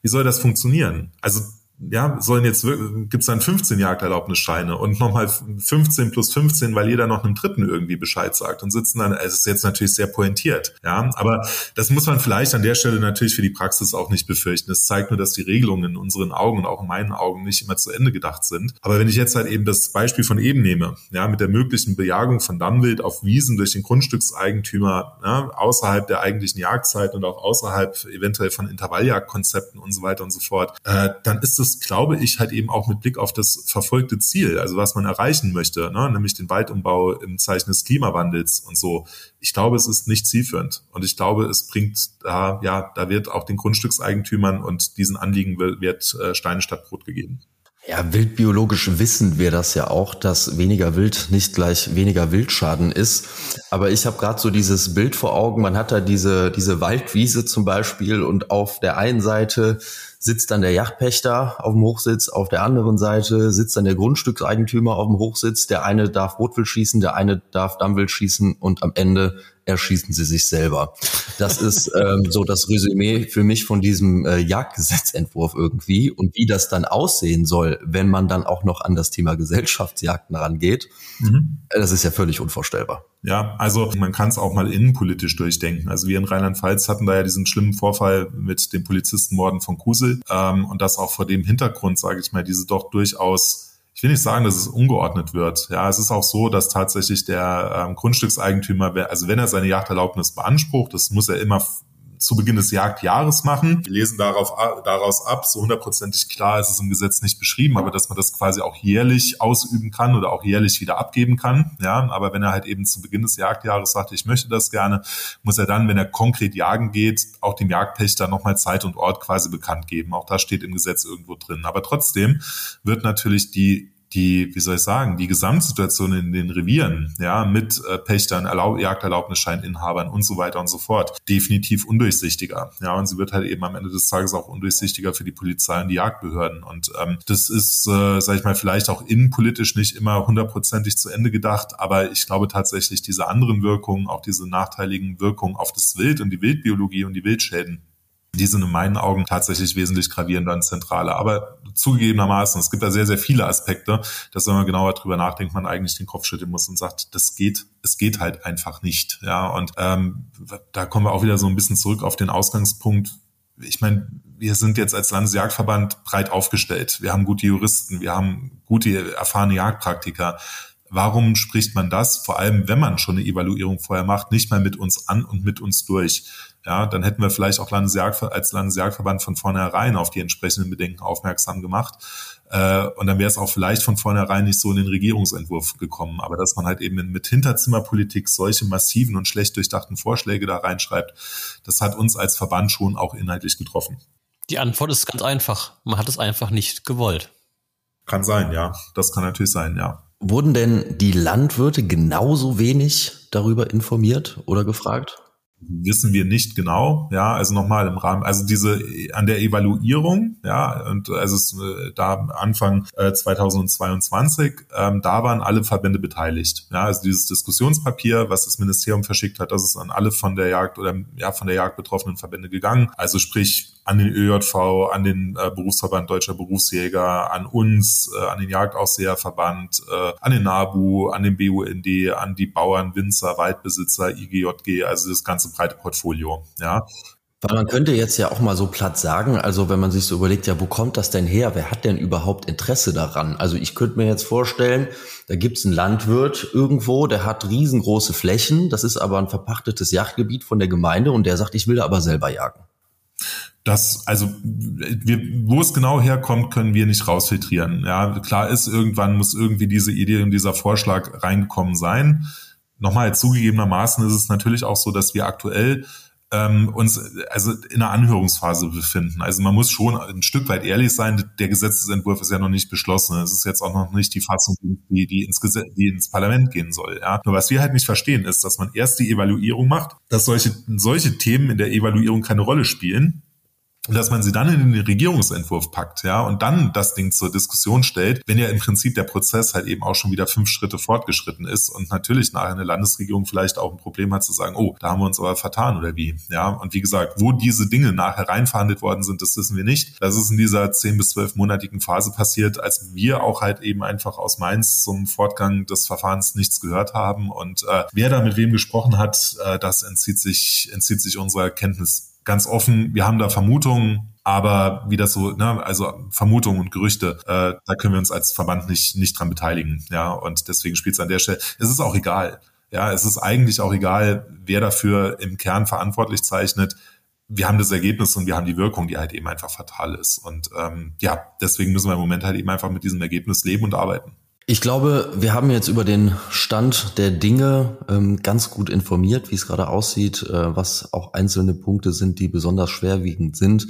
Wie soll das funktionieren? Also ja, sollen jetzt, gibt's dann 15 Jagderlaubnisscheine und nochmal 15 plus 15, weil jeder noch einem Dritten irgendwie Bescheid sagt und sitzen dann, es ist jetzt natürlich sehr pointiert, ja, aber das muss man vielleicht an der Stelle natürlich für die Praxis auch nicht befürchten. Es zeigt nur, dass die Regelungen in unseren Augen und auch in meinen Augen nicht immer zu Ende gedacht sind. Aber wenn ich jetzt halt eben das Beispiel von eben nehme, ja, mit der möglichen Bejagung von Dammwild auf Wiesen durch den Grundstückseigentümer, ja, außerhalb der eigentlichen Jagdzeit und auch außerhalb eventuell von Intervalljagdkonzepten und so weiter und so fort, äh, dann ist es, glaube ich, halt eben auch mit Blick auf das verfolgte Ziel, also was man erreichen möchte, ne, nämlich den Waldumbau im Zeichen des Klimawandels und so. Ich glaube, es ist nicht zielführend und ich glaube, es bringt da, ja, da wird auch den Grundstückseigentümern und diesen Anliegen wird äh, Steine statt Brot gegeben. Ja, wildbiologisch wissen wir das ja auch, dass weniger Wild nicht gleich weniger Wildschaden ist. Aber ich habe gerade so dieses Bild vor Augen, man hat da diese, diese Waldwiese zum Beispiel und auf der einen Seite sitzt dann der Yachtpächter auf dem Hochsitz, auf der anderen Seite sitzt dann der Grundstückseigentümer auf dem Hochsitz. Der eine darf Rotwild schießen, der eine darf Dammwild schießen und am Ende erschießen sie sich selber. Das ist ähm, so das Resümee für mich von diesem äh, Jagdgesetzentwurf irgendwie und wie das dann aussehen soll, wenn man dann auch noch an das Thema Gesellschaftsjagden rangeht. Mhm. Das ist ja völlig unvorstellbar. Ja, also man kann es auch mal innenpolitisch durchdenken. Also wir in Rheinland-Pfalz hatten da ja diesen schlimmen Vorfall mit den Polizistenmorden von Kusel ähm, und das auch vor dem Hintergrund, sage ich mal, diese doch durchaus ich will nicht sagen, dass es ungeordnet wird. Ja, es ist auch so, dass tatsächlich der ähm, Grundstückseigentümer, also wenn er seine Jagderlaubnis beansprucht, das muss er immer zu Beginn des Jagdjahres machen. Wir lesen darauf, daraus ab, so hundertprozentig klar ist es im Gesetz nicht beschrieben, aber dass man das quasi auch jährlich ausüben kann oder auch jährlich wieder abgeben kann. Ja, aber wenn er halt eben zu Beginn des Jagdjahres sagt, ich möchte das gerne, muss er dann, wenn er konkret jagen geht, auch dem Jagdpächter nochmal Zeit und Ort quasi bekannt geben. Auch das steht im Gesetz irgendwo drin. Aber trotzdem wird natürlich die die, wie soll ich sagen, die Gesamtsituation in den Revieren, ja, mit äh, Pächtern, Erlaub Jagderlaubnisscheininhabern und so weiter und so fort, definitiv undurchsichtiger. Ja, und sie wird halt eben am Ende des Tages auch undurchsichtiger für die Polizei und die Jagdbehörden. Und ähm, das ist, äh, sage ich mal, vielleicht auch innenpolitisch nicht immer hundertprozentig zu Ende gedacht, aber ich glaube tatsächlich, diese anderen Wirkungen, auch diese nachteiligen Wirkungen auf das Wild und die Wildbiologie und die Wildschäden, die sind in meinen Augen tatsächlich wesentlich gravierender und zentraler. Aber zugegebenermaßen, es gibt da sehr, sehr viele Aspekte, dass wenn man genauer drüber nachdenkt, man eigentlich den Kopf schütteln muss und sagt, das geht, es geht halt einfach nicht. Ja, und ähm, da kommen wir auch wieder so ein bisschen zurück auf den Ausgangspunkt. Ich meine, wir sind jetzt als Landesjagdverband breit aufgestellt. Wir haben gute Juristen, wir haben gute, erfahrene Jagdpraktiker. Warum spricht man das, vor allem wenn man schon eine Evaluierung vorher macht, nicht mal mit uns an und mit uns durch? Ja, dann hätten wir vielleicht auch Landesjagd, als Landesjagdverband von vornherein auf die entsprechenden Bedenken aufmerksam gemacht. Äh, und dann wäre es auch vielleicht von vornherein nicht so in den Regierungsentwurf gekommen. Aber dass man halt eben mit Hinterzimmerpolitik solche massiven und schlecht durchdachten Vorschläge da reinschreibt, das hat uns als Verband schon auch inhaltlich getroffen. Die Antwort ist ganz einfach. Man hat es einfach nicht gewollt. Kann sein, ja. Das kann natürlich sein, ja. Wurden denn die Landwirte genauso wenig darüber informiert oder gefragt? Wissen wir nicht genau. Ja, also nochmal im Rahmen, also diese an der Evaluierung, ja, und also es, äh, da Anfang äh, 2022, ähm, da waren alle Verbände beteiligt. Ja, also dieses Diskussionspapier, was das Ministerium verschickt hat, das ist an alle von der Jagd oder ja von der Jagd betroffenen Verbände gegangen. Also sprich an den ÖJV, an den äh, Berufsverband Deutscher Berufsjäger, an uns, äh, an den Jagdausseherverband, äh, an den NABU, an den BUND, an die Bauern, Winzer, Waldbesitzer, IGJG, also das ganze breite Portfolio. Ja, weil man könnte jetzt ja auch mal so platt sagen, also wenn man sich so überlegt, ja, wo kommt das denn her? Wer hat denn überhaupt Interesse daran? Also ich könnte mir jetzt vorstellen, da gibt's einen Landwirt irgendwo, der hat riesengroße Flächen, das ist aber ein verpachtetes Yachtgebiet von der Gemeinde und der sagt, ich will da aber selber jagen das, also wir, wo es genau herkommt, können wir nicht rausfiltrieren. Ja, klar ist, irgendwann muss irgendwie diese Idee und dieser Vorschlag reingekommen sein. Nochmal, zugegebenermaßen ist es natürlich auch so, dass wir aktuell ähm, uns also in einer Anhörungsphase befinden. Also man muss schon ein Stück weit ehrlich sein, der Gesetzesentwurf ist ja noch nicht beschlossen. Es ist jetzt auch noch nicht die Fassung, die, die, ins, Gesetz, die ins Parlament gehen soll. Ja? Nur was wir halt nicht verstehen, ist, dass man erst die Evaluierung macht, dass solche, solche Themen in der Evaluierung keine Rolle spielen dass man sie dann in den Regierungsentwurf packt, ja, und dann das Ding zur Diskussion stellt, wenn ja im Prinzip der Prozess halt eben auch schon wieder fünf Schritte fortgeschritten ist und natürlich nachher eine Landesregierung vielleicht auch ein Problem hat zu sagen, oh, da haben wir uns aber vertan oder wie, ja. Und wie gesagt, wo diese Dinge nachher reinverhandelt worden sind, das wissen wir nicht. Das ist in dieser zehn bis zwölf monatigen Phase passiert, als wir auch halt eben einfach aus Mainz zum Fortgang des Verfahrens nichts gehört haben und äh, wer da mit wem gesprochen hat, äh, das entzieht sich entzieht sich unserer Kenntnis ganz offen, wir haben da Vermutungen, aber wie das so, ne, also Vermutungen und Gerüchte, äh, da können wir uns als Verband nicht, nicht dran beteiligen. Ja, und deswegen spielt es an der Stelle. Es ist auch egal. Ja, es ist eigentlich auch egal, wer dafür im Kern verantwortlich zeichnet. Wir haben das Ergebnis und wir haben die Wirkung, die halt eben einfach fatal ist. Und ähm, ja, deswegen müssen wir im Moment halt eben einfach mit diesem Ergebnis leben und arbeiten. Ich glaube, wir haben jetzt über den Stand der Dinge ähm, ganz gut informiert, wie es gerade aussieht, äh, was auch einzelne Punkte sind, die besonders schwerwiegend sind.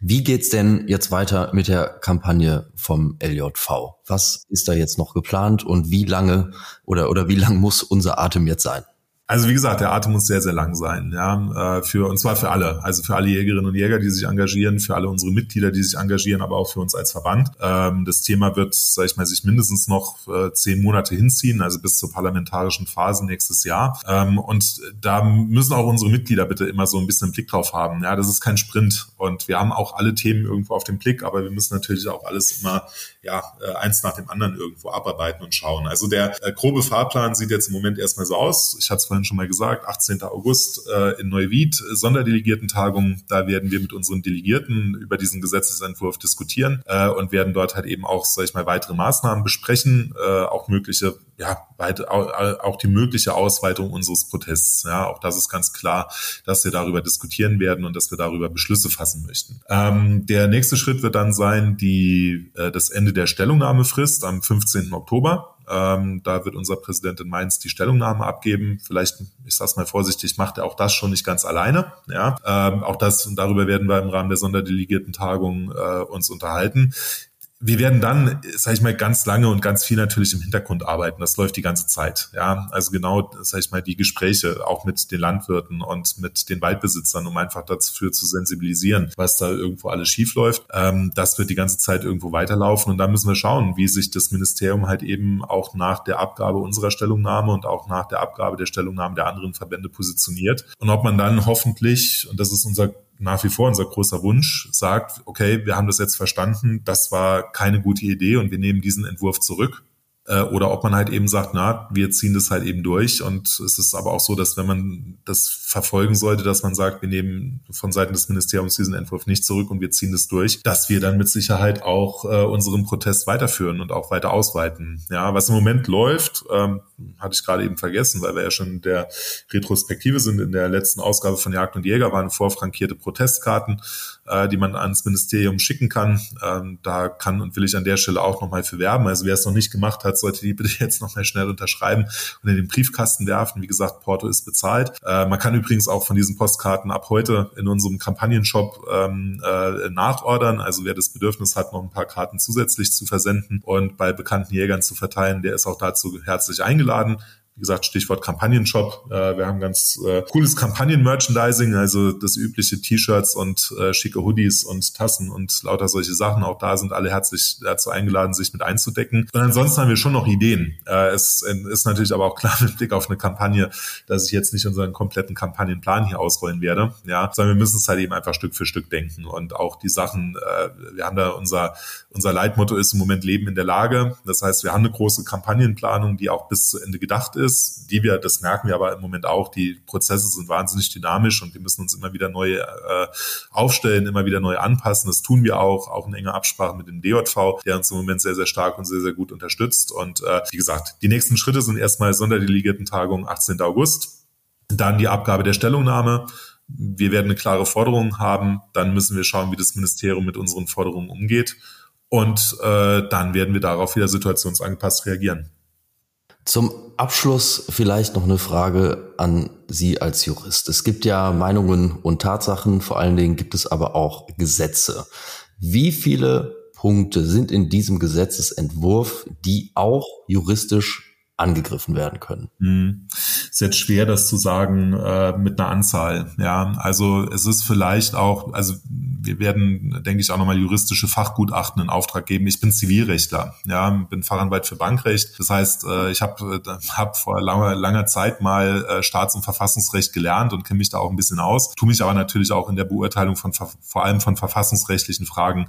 Wie geht's denn jetzt weiter mit der Kampagne vom LJV? Was ist da jetzt noch geplant und wie lange oder oder wie lang muss unser Atem jetzt sein? Also wie gesagt, der Atem muss sehr, sehr lang sein, ja, äh, für und zwar für alle, also für alle Jägerinnen und Jäger, die sich engagieren, für alle unsere Mitglieder, die sich engagieren, aber auch für uns als Verband. Ähm, das Thema wird, sage ich mal, sich mindestens noch äh, zehn Monate hinziehen, also bis zur parlamentarischen Phase nächstes Jahr. Ähm, und da müssen auch unsere Mitglieder bitte immer so ein bisschen einen Blick drauf haben. Ja, das ist kein Sprint und wir haben auch alle Themen irgendwo auf dem Blick, aber wir müssen natürlich auch alles immer ja äh, eins nach dem anderen irgendwo abarbeiten und schauen. Also der grobe Fahrplan sieht jetzt im Moment erstmal so aus. Ich hatte es vorhin schon mal gesagt, 18. August äh, in Neuwied, Sonderdelegiertentagung. Da werden wir mit unseren Delegierten über diesen Gesetzesentwurf diskutieren äh, und werden dort halt eben auch, sag ich mal, weitere Maßnahmen besprechen, äh, auch mögliche, ja, weit, auch die mögliche Ausweitung unseres Protests. Ja, auch das ist ganz klar, dass wir darüber diskutieren werden und dass wir darüber Beschlüsse fassen möchten. Ähm, der nächste Schritt wird dann sein, die, äh, das Ende der Stellungnahmefrist am 15. Oktober. Ähm, da wird unser Präsident in Mainz die Stellungnahme abgeben. Vielleicht, ich sage mal vorsichtig, macht er auch das schon nicht ganz alleine. Ja, ähm, auch das darüber werden wir im Rahmen der Sonderdelegierten-Tagung äh, uns unterhalten wir werden dann, sage ich mal, ganz lange und ganz viel natürlich im Hintergrund arbeiten. Das läuft die ganze Zeit. Ja, also genau, sage ich mal, die Gespräche auch mit den Landwirten und mit den Waldbesitzern, um einfach dafür zu sensibilisieren, was da irgendwo alles schief läuft. Ähm, das wird die ganze Zeit irgendwo weiterlaufen und da müssen wir schauen, wie sich das Ministerium halt eben auch nach der Abgabe unserer Stellungnahme und auch nach der Abgabe der Stellungnahme der anderen Verbände positioniert und ob man dann hoffentlich, und das ist unser nach wie vor unser großer Wunsch, sagt, okay, wir haben das jetzt verstanden, das war keine gute Idee und wir nehmen diesen Entwurf zurück äh, oder ob man halt eben sagt, na, wir ziehen das halt eben durch. Und es ist aber auch so, dass wenn man das verfolgen sollte, dass man sagt, wir nehmen von Seiten des Ministeriums diesen Entwurf nicht zurück und wir ziehen das durch, dass wir dann mit Sicherheit auch äh, unseren Protest weiterführen und auch weiter ausweiten. Ja, was im Moment läuft, ähm, hatte ich gerade eben vergessen, weil wir ja schon in der Retrospektive sind. In der letzten Ausgabe von Jagd und Jäger waren vorfrankierte Protestkarten, äh, die man ans Ministerium schicken kann. Ähm, da kann und will ich an der Stelle auch nochmal für werben. Also wer es noch nicht gemacht hat, sollte die bitte jetzt nochmal schnell unterschreiben und in den Briefkasten werfen. Wie gesagt, Porto ist bezahlt. Äh, man kann übrigens auch von diesen Postkarten ab heute in unserem Kampagnenshop ähm, äh, nachordern. Also wer das Bedürfnis hat, noch ein paar Karten zusätzlich zu versenden und bei bekannten Jägern zu verteilen, der ist auch dazu herzlich eingeladen wie gesagt, Stichwort Kampagnenshop. Äh, wir haben ganz äh, cooles Kampagnen-Merchandising, also das übliche T-Shirts und äh, schicke Hoodies und Tassen und lauter solche Sachen. Auch da sind alle herzlich dazu eingeladen, sich mit einzudecken. Und ansonsten haben wir schon noch Ideen. Äh, es ist natürlich aber auch klar mit Blick auf eine Kampagne, dass ich jetzt nicht unseren kompletten Kampagnenplan hier ausrollen werde, ja, sondern wir müssen es halt eben einfach Stück für Stück denken und auch die Sachen, äh, wir haben da unser, unser Leitmotto ist im Moment Leben in der Lage. Das heißt, wir haben eine große Kampagnenplanung, die auch bis zu Ende gedacht ist ist, die wir, das merken wir aber im Moment auch, die Prozesse sind wahnsinnig dynamisch und wir müssen uns immer wieder neu äh, aufstellen, immer wieder neu anpassen. Das tun wir auch, auch in enger Absprache mit dem DJV, der uns im Moment sehr, sehr stark und sehr, sehr gut unterstützt. Und äh, wie gesagt, die nächsten Schritte sind erstmal Sonderdelegiertentagung 18. August, dann die Abgabe der Stellungnahme. Wir werden eine klare Forderung haben, dann müssen wir schauen, wie das Ministerium mit unseren Forderungen umgeht. Und äh, dann werden wir darauf wieder situationsangepasst reagieren. Zum Abschluss vielleicht noch eine Frage an Sie als Jurist. Es gibt ja Meinungen und Tatsachen, vor allen Dingen gibt es aber auch Gesetze. Wie viele Punkte sind in diesem Gesetzesentwurf, die auch juristisch angegriffen werden können. Hm. Ist jetzt schwer, das zu sagen äh, mit einer Anzahl. Ja, also es ist vielleicht auch, also wir werden, denke ich, auch nochmal juristische Fachgutachten in Auftrag geben. Ich bin Zivilrechtler, ja, bin Fachanwalt für Bankrecht. Das heißt, äh, ich habe äh, hab vor langer, langer Zeit mal äh, Staats- und Verfassungsrecht gelernt und kenne mich da auch ein bisschen aus. Tue mich aber natürlich auch in der Beurteilung von vor allem von verfassungsrechtlichen Fragen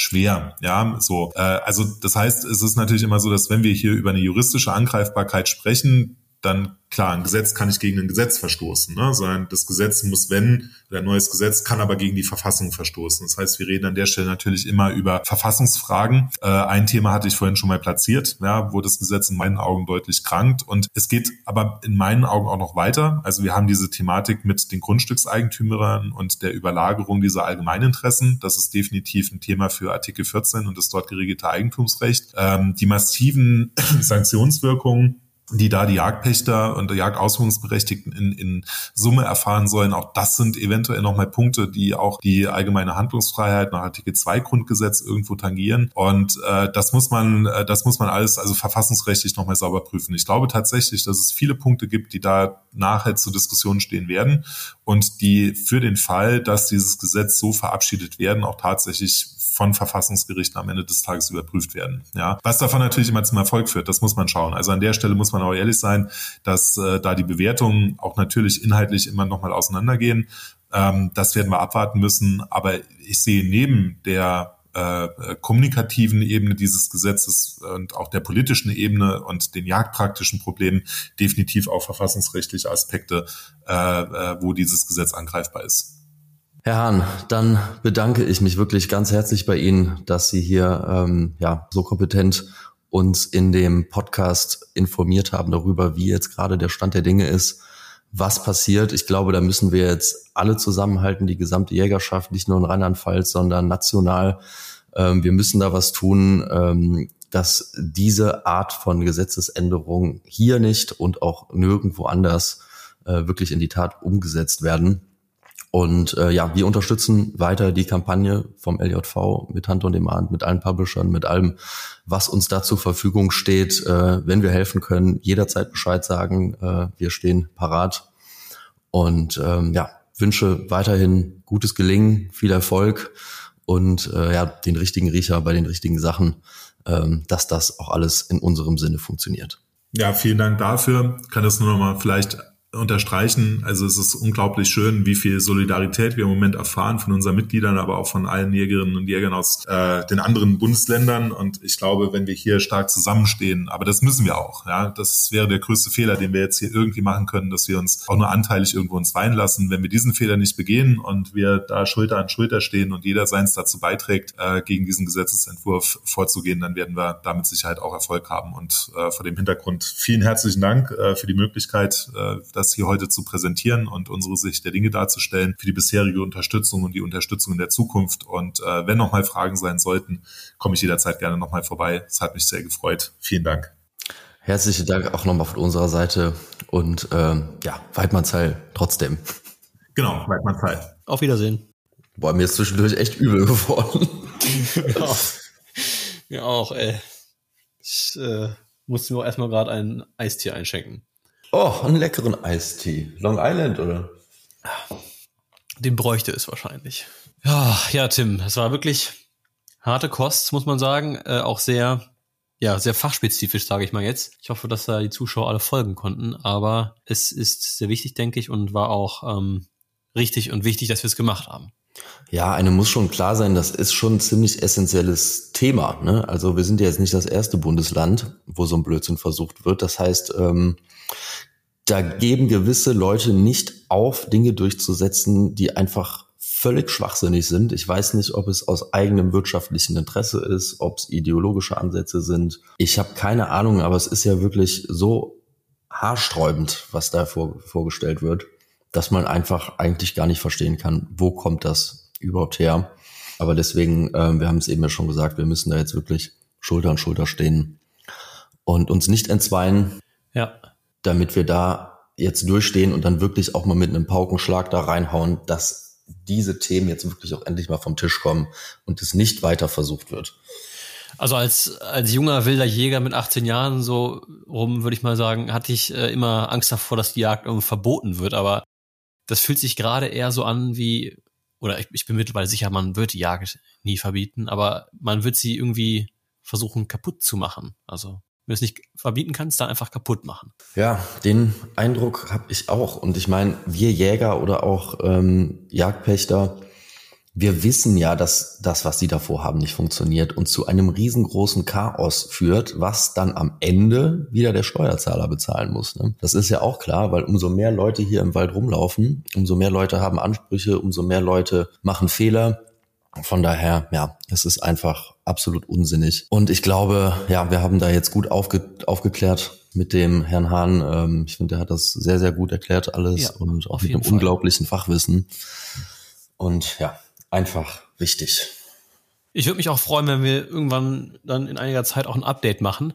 schwer. Ja, so. Äh, also das heißt, es ist natürlich immer so, dass wenn wir hier über eine juristische Angreifbarkeit sprechen, dann klar, ein Gesetz kann nicht gegen ein Gesetz verstoßen, ne? sondern das Gesetz muss, wenn, ein neues Gesetz kann aber gegen die Verfassung verstoßen. Das heißt, wir reden an der Stelle natürlich immer über Verfassungsfragen. Äh, ein Thema hatte ich vorhin schon mal platziert, ja, wo das Gesetz in meinen Augen deutlich krankt. Und es geht aber in meinen Augen auch noch weiter. Also wir haben diese Thematik mit den Grundstückseigentümern und der Überlagerung dieser Allgemeininteressen. Das ist definitiv ein Thema für Artikel 14 und das dort geregelte Eigentumsrecht. Ähm, die massiven Sanktionswirkungen die da die Jagdpächter und die Jagdausführungsberechtigten in, in Summe erfahren sollen. Auch das sind eventuell nochmal Punkte, die auch die allgemeine Handlungsfreiheit nach Artikel 2 Grundgesetz irgendwo tangieren. Und äh, das muss man, äh, das muss man alles also verfassungsrechtlich nochmal sauber prüfen. Ich glaube tatsächlich, dass es viele Punkte gibt, die da nachher zur Diskussion stehen werden und die für den Fall, dass dieses Gesetz so verabschiedet werden, auch tatsächlich von Verfassungsgerichten am Ende des Tages überprüft werden. Ja, was davon natürlich immer zum Erfolg führt, das muss man schauen. Also an der Stelle muss man auch ehrlich sein, dass äh, da die Bewertungen auch natürlich inhaltlich immer noch mal auseinandergehen. Ähm, das werden wir abwarten müssen. Aber ich sehe neben der äh, kommunikativen Ebene dieses Gesetzes und auch der politischen Ebene und den jagdpraktischen Problemen definitiv auch verfassungsrechtliche Aspekte, äh, äh, wo dieses Gesetz angreifbar ist. Herr Hahn, dann bedanke ich mich wirklich ganz herzlich bei Ihnen, dass Sie hier ähm, ja so kompetent uns in dem Podcast informiert haben darüber, wie jetzt gerade der Stand der Dinge ist, was passiert. Ich glaube, da müssen wir jetzt alle zusammenhalten, die gesamte Jägerschaft, nicht nur in Rheinland-Pfalz, sondern national. Ähm, wir müssen da was tun, ähm, dass diese Art von Gesetzesänderung hier nicht und auch nirgendwo anders äh, wirklich in die Tat umgesetzt werden. Und äh, ja, wir unterstützen weiter die Kampagne vom LJV mit Hand und Demand, mit allen Publishern, mit allem, was uns da zur Verfügung steht. Äh, wenn wir helfen können, jederzeit Bescheid sagen. Äh, wir stehen parat. Und ähm, ja, wünsche weiterhin gutes Gelingen, viel Erfolg und äh, ja, den richtigen Riecher bei den richtigen Sachen, ähm, dass das auch alles in unserem Sinne funktioniert. Ja, vielen Dank dafür. Kann das nur noch mal vielleicht unterstreichen. Also es ist unglaublich schön, wie viel Solidarität wir im Moment erfahren von unseren Mitgliedern, aber auch von allen Jägerinnen und Jägern aus äh, den anderen Bundesländern. Und ich glaube, wenn wir hier stark zusammenstehen, aber das müssen wir auch. Ja, das wäre der größte Fehler, den wir jetzt hier irgendwie machen können, dass wir uns auch nur anteilig irgendwo uns weinen lassen. Wenn wir diesen Fehler nicht begehen und wir da Schulter an Schulter stehen und jeder seins dazu beiträgt, äh, gegen diesen Gesetzesentwurf vorzugehen, dann werden wir damit Sicherheit auch Erfolg haben. Und äh, vor dem Hintergrund vielen herzlichen Dank äh, für die Möglichkeit, äh, das hier heute zu präsentieren und unsere Sicht der Dinge darzustellen, für die bisherige Unterstützung und die Unterstützung in der Zukunft. Und äh, wenn nochmal Fragen sein sollten, komme ich jederzeit gerne nochmal vorbei. Es hat mich sehr gefreut. Vielen Dank. Herzlichen Dank auch nochmal von unserer Seite und ähm, ja, Weidmannsheil trotzdem. Genau, Weidmannsheil. Auf Wiedersehen. Boah, mir ist zwischendurch echt übel geworden. ja, mir auch, ey. Ich äh, musste mir auch erstmal gerade ein Eistee einschenken. Oh, einen leckeren Eistee. Long Island, oder? Den bräuchte es wahrscheinlich. Ja, ja, Tim, es war wirklich harte Kost, muss man sagen. Äh, auch sehr, ja, sehr fachspezifisch, sage ich mal jetzt. Ich hoffe, dass da die Zuschauer alle folgen konnten. Aber es ist sehr wichtig, denke ich, und war auch ähm, richtig und wichtig, dass wir es gemacht haben. Ja, einem muss schon klar sein, das ist schon ein ziemlich essentielles Thema. Ne? Also wir sind ja jetzt nicht das erste Bundesland, wo so ein Blödsinn versucht wird. Das heißt, ähm, da geben gewisse Leute nicht auf, Dinge durchzusetzen, die einfach völlig schwachsinnig sind. Ich weiß nicht, ob es aus eigenem wirtschaftlichen Interesse ist, ob es ideologische Ansätze sind. Ich habe keine Ahnung, aber es ist ja wirklich so haarsträubend, was da vor, vorgestellt wird, dass man einfach eigentlich gar nicht verstehen kann, wo kommt das überhaupt her. Aber deswegen, äh, wir haben es eben ja schon gesagt, wir müssen da jetzt wirklich Schulter an Schulter stehen und uns nicht entzweien. Ja. Damit wir da jetzt durchstehen und dann wirklich auch mal mit einem Paukenschlag da reinhauen, dass diese Themen jetzt wirklich auch endlich mal vom Tisch kommen und es nicht weiter versucht wird. Also als, als junger wilder Jäger mit 18 Jahren so rum, würde ich mal sagen, hatte ich äh, immer Angst davor, dass die Jagd irgendwie verboten wird. Aber das fühlt sich gerade eher so an wie, oder ich, ich bin mittlerweile sicher, man wird die Jagd nie verbieten, aber man wird sie irgendwie versuchen kaputt zu machen. Also wenn du es nicht verbieten kannst, dann einfach kaputt machen. Ja, den Eindruck habe ich auch. Und ich meine, wir Jäger oder auch ähm, Jagdpächter, wir wissen ja, dass das, was sie davor haben, nicht funktioniert und zu einem riesengroßen Chaos führt, was dann am Ende wieder der Steuerzahler bezahlen muss. Ne? Das ist ja auch klar, weil umso mehr Leute hier im Wald rumlaufen, umso mehr Leute haben Ansprüche, umso mehr Leute machen Fehler. Von daher, ja, es ist einfach absolut unsinnig. Und ich glaube, ja, wir haben da jetzt gut aufge aufgeklärt mit dem Herrn Hahn. Ähm, ich finde, der hat das sehr, sehr gut erklärt alles ja, und auch mit einem Fall. unglaublichen Fachwissen. Und ja, einfach wichtig. Ich würde mich auch freuen, wenn wir irgendwann dann in einiger Zeit auch ein Update machen,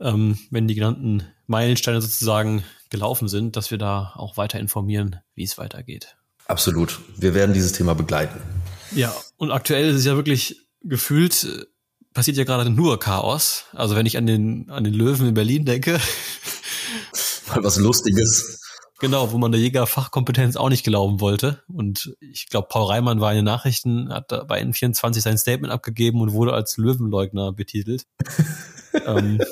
ähm, wenn die genannten Meilensteine sozusagen gelaufen sind, dass wir da auch weiter informieren, wie es weitergeht. Absolut. Wir werden dieses Thema begleiten. Ja, und aktuell ist es ja wirklich gefühlt, äh, passiert ja gerade nur Chaos. Also wenn ich an den, an den Löwen in Berlin denke. Mal was Lustiges. Genau, wo man der Jägerfachkompetenz auch nicht glauben wollte. Und ich glaube, Paul Reimann war in den Nachrichten, hat bei N24 sein Statement abgegeben und wurde als Löwenleugner betitelt. ähm,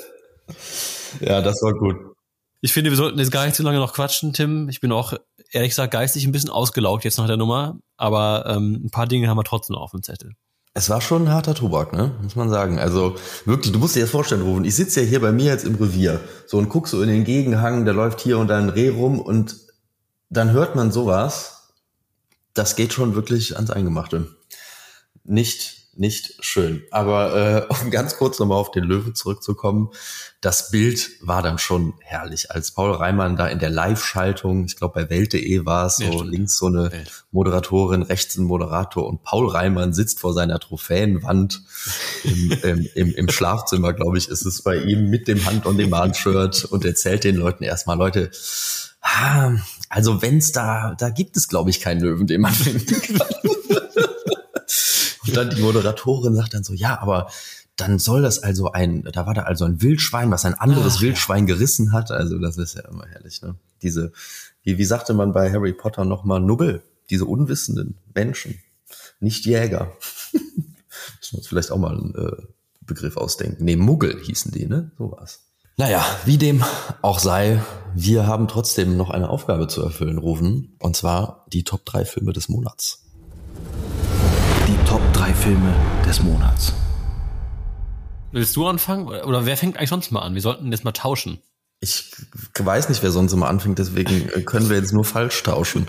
ja, das war gut. Ich finde, wir sollten jetzt gar nicht zu lange noch quatschen, Tim. Ich bin auch, ehrlich gesagt, geistig ein bisschen ausgelaugt jetzt nach der Nummer. Aber ähm, ein paar Dinge haben wir trotzdem noch auf dem Zettel. Es war schon ein harter Tobak, ne? Muss man sagen. Also wirklich, du musst dir das vorstellen, Rufen. Ich sitze ja hier bei mir jetzt im Revier. So und guck so in den Gegenhang, da läuft hier und da ein Reh rum und dann hört man sowas. Das geht schon wirklich ans Eingemachte. Nicht nicht schön. Aber äh, um ganz kurz nochmal auf den Löwe zurückzukommen, das Bild war dann schon herrlich, als Paul Reimann da in der Live-Schaltung, ich glaube bei Welt.de war es, so ja, links so eine Welt. Moderatorin, rechts ein Moderator und Paul Reimann sitzt vor seiner Trophäenwand im, im, im, im Schlafzimmer, glaube ich, ist es bei ihm mit dem Hand- und dem Bahnshirt und erzählt den Leuten erstmal, Leute, also wenn's da, da gibt es, glaube ich, keinen Löwen, den man finden kann. Und dann die Moderatorin sagt dann so, ja, aber dann soll das also ein, da war da also ein Wildschwein, was ein anderes Ach, Wildschwein ja. gerissen hat. Also das ist ja immer herrlich, ne? Diese, wie, wie sagte man bei Harry Potter nochmal, Nubbel, diese unwissenden Menschen, nicht Jäger. Müssen wir uns vielleicht auch mal einen äh, Begriff ausdenken. Nee, Muggel hießen die, ne? So war's. Naja, wie dem auch sei, wir haben trotzdem noch eine Aufgabe zu erfüllen, Rufen. Und zwar die Top 3 Filme des Monats Top 3 Filme des Monats. Willst du anfangen? Oder wer fängt eigentlich sonst mal an? Wir sollten jetzt mal tauschen. Ich weiß nicht, wer sonst immer anfängt, deswegen können wir jetzt nur falsch tauschen.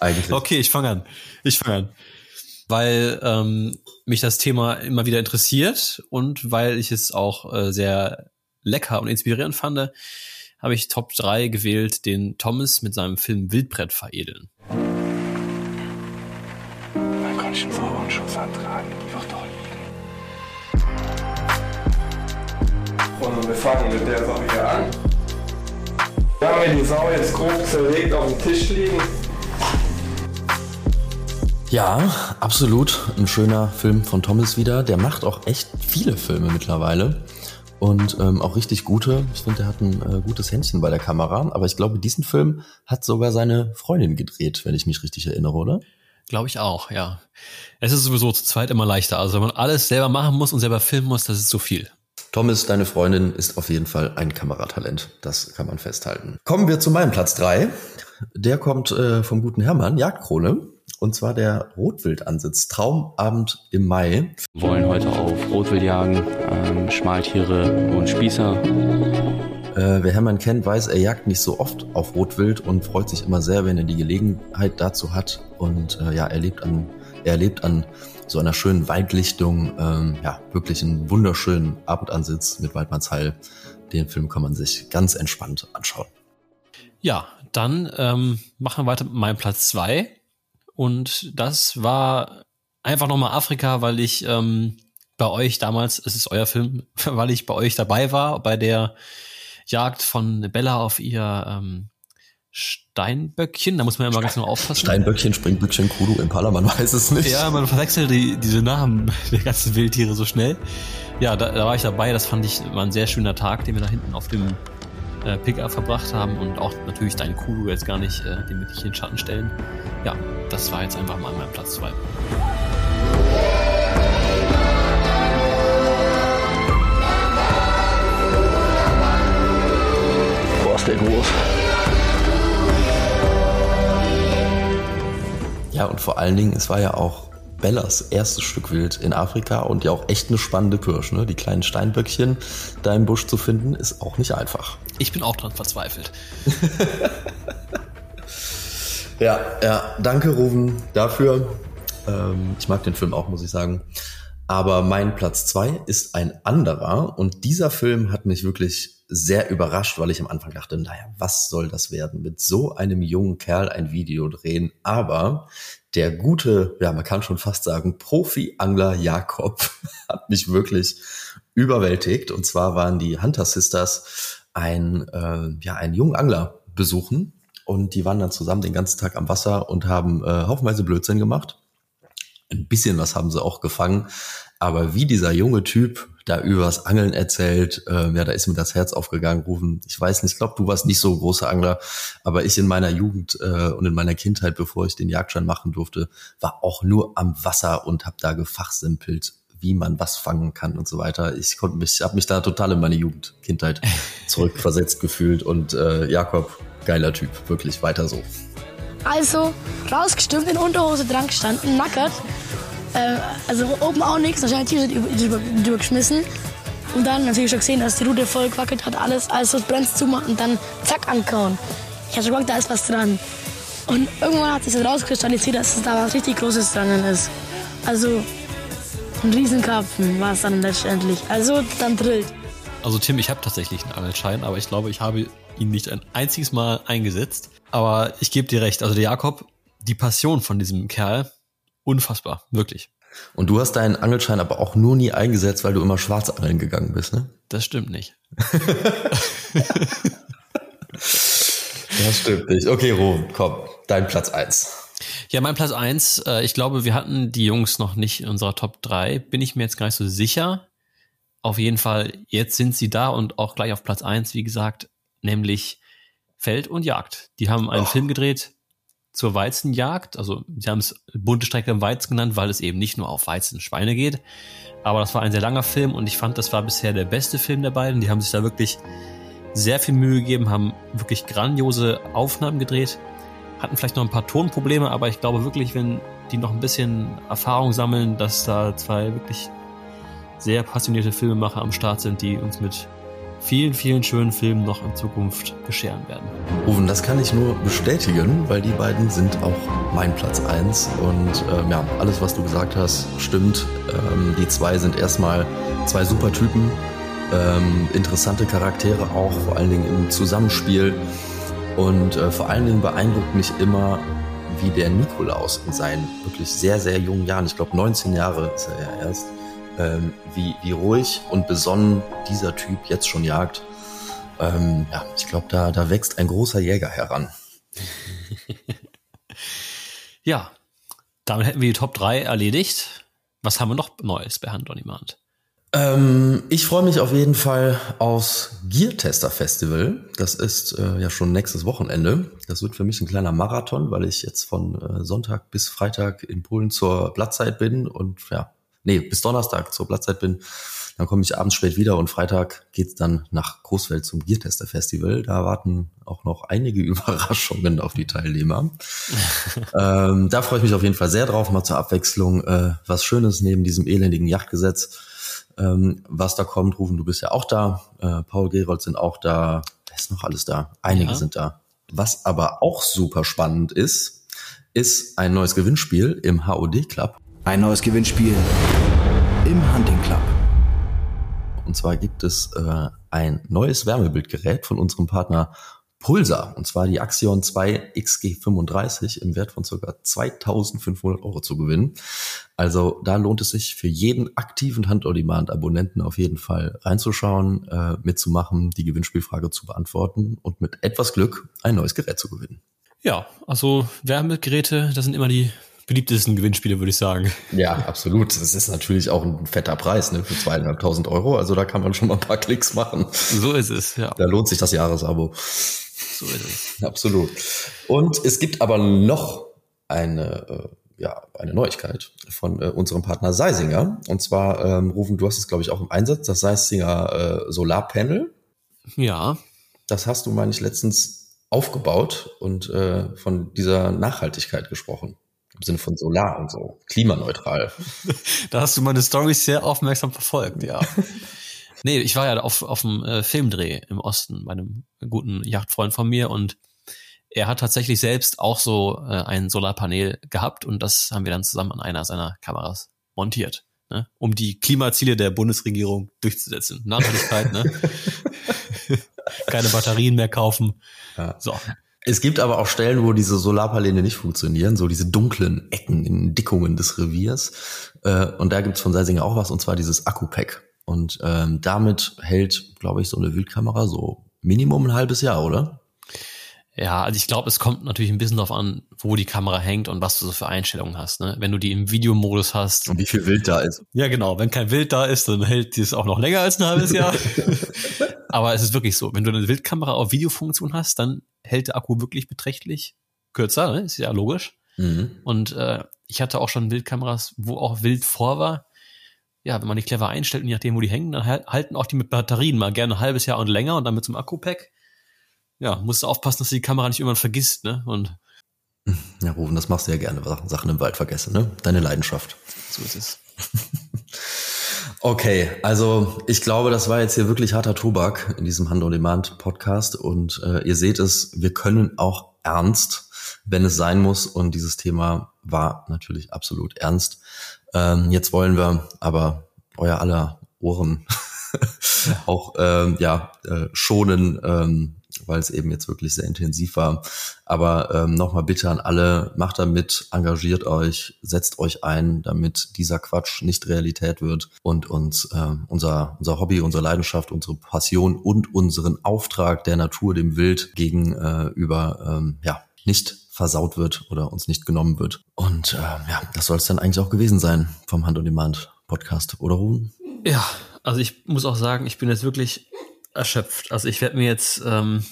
Eigentlich. Okay, ich fange an. Ich fange an. Weil ähm, mich das Thema immer wieder interessiert und weil ich es auch äh, sehr lecker und inspirierend fand, habe ich Top 3 gewählt, den Thomas mit seinem Film Wildbrett veredeln. Falschen Vorwurfsschutzantrag. Die wird doch liegen. Und wir fangen mit der Sache hier an. Wir haben wir die Sau jetzt grob zerlegt auf dem Tisch liegen. Ja, absolut. Ein schöner Film von Thomas wieder. Der macht auch echt viele Filme mittlerweile. Und ähm, auch richtig gute. Ich finde, er hat ein äh, gutes Händchen bei der Kamera. Aber ich glaube, diesen Film hat sogar seine Freundin gedreht, wenn ich mich richtig erinnere, oder? Glaube ich auch, ja. Es ist sowieso zu zweit immer leichter. Also wenn man alles selber machen muss und selber filmen muss, das ist zu viel. Thomas, deine Freundin, ist auf jeden Fall ein Kameratalent. Das kann man festhalten. Kommen wir zu meinem Platz drei. Der kommt äh, vom guten Hermann, Jagdkrone. Und zwar der Rotwildansitz. Traumabend im Mai. Wir wollen heute auf Rotwild jagen, ähm, Schmaltiere und Spießer. Äh, wer Hermann kennt, weiß, er jagt nicht so oft auf Rotwild und freut sich immer sehr, wenn er die Gelegenheit dazu hat. Und äh, ja, er lebt an, er erlebt an so einer schönen Waldlichtung, ähm, ja, wirklich einen wunderschönen Abendansitz mit Waldmannsheil. Den Film kann man sich ganz entspannt anschauen. Ja, dann ähm, machen wir weiter mit meinem Platz zwei Und das war einfach nochmal Afrika, weil ich ähm, bei euch damals, es ist euer Film, weil ich bei euch dabei war, bei der Jagd von Bella auf ihr ähm, Steinböckchen, da muss man ja mal ganz genau aufpassen. Steinböckchen, Springböckchen, Kudu, Impala, man weiß es nicht. Ja, man verwechselt die, diese Namen der ganzen Wildtiere so schnell. Ja, da, da war ich dabei, das fand ich war ein sehr schöner Tag, den wir da hinten auf dem äh, Pickup verbracht haben und auch natürlich dein Kudu jetzt gar nicht, äh, den wir dich in den Schatten stellen. Ja, das war jetzt einfach mal mein Platz 2. ist der groß. Ja, und vor allen Dingen, es war ja auch Bellas erstes Stück Wild in Afrika und ja auch echt eine spannende Pirsch. Ne? Die kleinen Steinböckchen da im Busch zu finden, ist auch nicht einfach. Ich bin auch dran verzweifelt. Ja, ja, danke Ruven dafür. Ähm, ich mag den Film auch, muss ich sagen. Aber mein Platz zwei ist ein anderer und dieser Film hat mich wirklich sehr überrascht, weil ich am Anfang dachte, naja, was soll das werden, mit so einem jungen Kerl ein Video drehen. Aber der gute, ja, man kann schon fast sagen, Profi-Angler Jakob hat mich wirklich überwältigt. Und zwar waren die Hunter Sisters ein, äh, ja, einen jungen Angler besuchen und die waren dann zusammen den ganzen Tag am Wasser und haben äh, haufenweise Blödsinn gemacht. Ein bisschen was haben sie auch gefangen, aber wie dieser junge Typ da übers Angeln erzählt, äh, ja, da ist mir das Herz aufgegangen, rufen. Ich weiß nicht, ich glaube, du warst nicht so großer Angler, aber ich in meiner Jugend äh, und in meiner Kindheit, bevor ich den Jagdschein machen durfte, war auch nur am Wasser und habe da gefachsimpelt, wie man was fangen kann und so weiter. Ich konnte mich, habe mich da total in meine Jugend, Kindheit zurückversetzt gefühlt und äh, Jakob, geiler Typ, wirklich weiter so. Also rausgestimmt, in Unterhose dran gestanden, nackert. Äh, also oben auch nichts, wahrscheinlich T-Shirt über, über, übergeschmissen. Und dann natürlich schon gesehen, dass die Rute voll gewackelt hat, alles, alles das brennt zumachen und dann zack ankauen. Ich hatte schon gedacht, da ist was dran. Und irgendwann hat sich das rauskristallisiert, dass es da was richtig Großes dran ist. Also ein Riesenkarpfen war es dann letztendlich. Also dann drillt. Also Tim, ich habe tatsächlich einen Angelschein, aber ich glaube, ich habe ihn nicht ein einziges Mal eingesetzt. Aber ich gebe dir recht, also der Jakob, die Passion von diesem Kerl, unfassbar, wirklich. Und du hast deinen Angelschein aber auch nur nie eingesetzt, weil du immer schwarz angeln gegangen bist, ne? Das stimmt nicht. Das stimmt nicht. Okay, Ruben, komm, dein Platz eins. Ja, mein Platz eins. Äh, ich glaube, wir hatten die Jungs noch nicht in unserer Top 3. Bin ich mir jetzt gar nicht so sicher. Auf jeden Fall, jetzt sind sie da und auch gleich auf Platz eins, wie gesagt, nämlich Feld und Jagd. Die haben einen Oh. Film gedreht zur Weizenjagd. Also sie haben es bunte Strecke im Weizen genannt, weil es eben nicht nur auf Weizen und Schweine geht. Aber das war ein sehr langer Film und ich fand, das war bisher der beste Film der beiden. Die haben sich da wirklich sehr viel Mühe gegeben, haben wirklich grandiose Aufnahmen gedreht, hatten vielleicht noch ein paar Tonprobleme, aber ich glaube wirklich, wenn die noch ein bisschen Erfahrung sammeln, dass da zwei wirklich sehr passionierte Filmemacher am Start sind, die uns mit vielen, vielen schönen Filmen noch in Zukunft bescheren werden. Rufen, das kann ich nur bestätigen, weil die beiden sind auch mein Platz eins Und ähm, ja, alles, was du gesagt hast, stimmt. Ähm, die zwei sind erstmal zwei super Typen, ähm, interessante Charaktere auch, vor allen Dingen im Zusammenspiel. Und äh, vor allen Dingen beeindruckt mich immer, wie der Nikolaus in seinen wirklich sehr, sehr jungen Jahren, ich glaube 19 Jahre ist er ja erst, ähm, wie, wie ruhig und besonnen dieser Typ jetzt schon jagt. Ähm, ja, ich glaube, da, da wächst ein großer Jäger heran. Ja, damit hätten wir die Top 3 erledigt. Was haben wir noch Neues bei Hand on Demand? Ähm, ich freue mich auf jeden Fall aufs Gear Tester Festival. Das ist äh, ja schon nächstes Wochenende. Das wird für mich ein kleiner Marathon, weil ich jetzt von äh, Sonntag bis Freitag in Polen zur Blattzeit bin und ja, nee, bis Donnerstag zur Blattzeit bin. Dann komme ich abends spät wieder und Freitag geht's dann nach Großfeld zum Gear Tester Festival. Da warten auch noch einige Überraschungen auf die Teilnehmer. ähm, da freue ich mich auf jeden Fall sehr drauf, mal zur Abwechslung äh, was Schönes neben diesem elendigen Yachtgesetz ähm, was da kommt. Rufen, du bist ja auch da. Äh, Paul Gerold sind auch da. Wer ist noch alles da? Einige Ja. sind da. Was aber auch super spannend ist, ist ein neues Gewinnspiel im HOD Club. Ein neues Gewinnspiel im Hunting Club. Und zwar gibt es äh, ein neues Wärmebildgerät von unserem Partner Pulsar, und zwar die Axion 2 XG35 im Wert von ca. 2500 Euro zu gewinnen. Also da lohnt es sich für jeden aktiven Hand-on-Demand-Abonnenten auf jeden Fall reinzuschauen, äh, mitzumachen, die Gewinnspielfrage zu beantworten und mit etwas Glück ein neues Gerät zu gewinnen. Ja, also Wärmegeräte, das sind immer die beliebtesten Gewinnspiele, würde ich sagen. Ja, absolut. Das ist natürlich auch ein fetter Preis ne, für zweieinhalbtausend Euro. Also da kann man schon mal ein paar Klicks machen. So ist es, ja. Da lohnt sich das Jahresabo. So ist es. Absolut. Und es gibt aber noch eine, äh, ja, eine Neuigkeit von äh, unserem Partner Seisinger. Und zwar, ähm, Rufen, du hast es, glaube ich, auch im Einsatz, das Seisinger äh, Solarpanel. Ja. Das hast du, meine ich, letztens aufgebaut und äh, von dieser Nachhaltigkeit gesprochen. Im Sinne von Solar und so. Klimaneutral. da hast du meine Storys sehr aufmerksam verfolgt, ja. nee, ich war ja auf, auf dem äh, Filmdreh im Osten bei einem guten Yachtfreund von mir und er hat tatsächlich selbst auch so äh, ein Solarpanel gehabt und das haben wir dann zusammen an einer seiner Kameras montiert, ne? um die Klimaziele der Bundesregierung durchzusetzen. Nachhaltigkeit, ne? Keine Batterien mehr kaufen. Ja. So. Es gibt aber auch Stellen, wo diese Solarpaneele nicht funktionieren, so diese dunklen Ecken in Dickungen des Reviers. Äh, und da gibt's von Seisinger auch was, und zwar dieses Akku-Pack. Und ähm, damit hält, glaube ich, so eine Wildkamera so Minimum ein halbes Jahr, oder? Ja, also ich glaube, es kommt natürlich ein bisschen darauf an, wo die Kamera hängt und was du so für Einstellungen hast. Ne? Wenn du die im Videomodus hast. Und wie viel Wild da ist. Ja, genau. Wenn kein Wild da ist, dann hält die es auch noch länger als ein halbes Jahr. Aber es ist wirklich so, wenn du eine Wildkamera auf Videofunktion hast, dann hält der Akku wirklich beträchtlich kürzer, ne? ist ja logisch. Mhm. Und äh, ich hatte auch schon Wildkameras, wo auch Wild vor war. Ja, wenn man die clever einstellt, je nachdem, wo die hängen, dann halten auch die mit Batterien mal gerne ein halbes Jahr und länger und dann mit so einem Akku-Pack ja, musst du aufpassen, dass du die Kamera nicht irgendwann vergisst, ne? Und ja, Rufen, das machst du ja gerne, Sachen im Wald vergessen, ne? Deine Leidenschaft. So ist es. okay, also ich glaube, das war jetzt hier wirklich harter Tobak in diesem Hand-on-Demand-Podcast und äh, ihr seht es, wir können auch ernst, wenn es sein muss und dieses Thema war natürlich absolut ernst. Ähm, jetzt wollen wir aber euer aller Ohren auch ähm, ja äh, schonen, ähm, weil es eben jetzt wirklich sehr intensiv war. Aber ähm, nochmal bitte an alle, macht da mit, engagiert euch, setzt euch ein, damit dieser Quatsch nicht Realität wird und uns äh, unser, unser Hobby, unsere Leidenschaft, unsere Passion und unseren Auftrag der Natur, dem Wild gegenüber äh, ähm, ja, nicht versaut wird oder uns nicht genommen wird. Und äh, ja, das soll es dann eigentlich auch gewesen sein vom Hand on Demand Podcast, oder Ruhen? Ja, also ich muss auch sagen, ich bin jetzt wirklich erschöpft. Also ich werde mir jetzt ähm,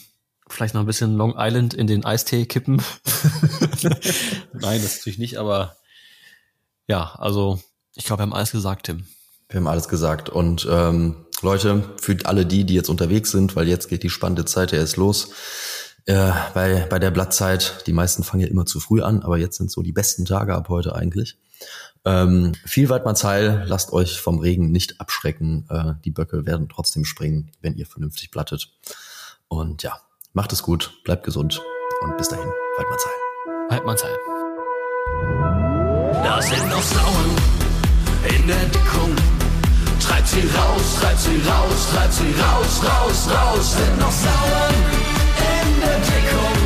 vielleicht noch ein bisschen Long Island in den Eistee kippen. Nein, das natürlich nicht, aber ja, also ich glaube, wir haben alles gesagt, Tim. Wir haben alles gesagt. Und ähm, Leute, für alle die, die jetzt unterwegs sind, weil jetzt geht die spannende Zeit ja erst los. Äh, bei, bei der Blattzeit, die meisten fangen ja immer zu früh an, aber jetzt sind so die besten Tage ab heute eigentlich. Ähm, viel Waldmannsheil, lasst euch vom Regen nicht abschrecken. Äh, die Böcke werden trotzdem springen, wenn ihr vernünftig plattet. Und ja, macht es gut, bleibt gesund und bis dahin, Waldmannsheil. Waldmannsheil. Da sind noch Sauen in der Deckung. Treibt sie raus, treibt sie raus, treibt sie raus, raus, raus. Sind noch Sauen in der Deckung.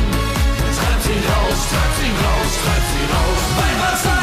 Treibt sie raus, treibt sie raus, treibt sie raus. Waldmannsheil.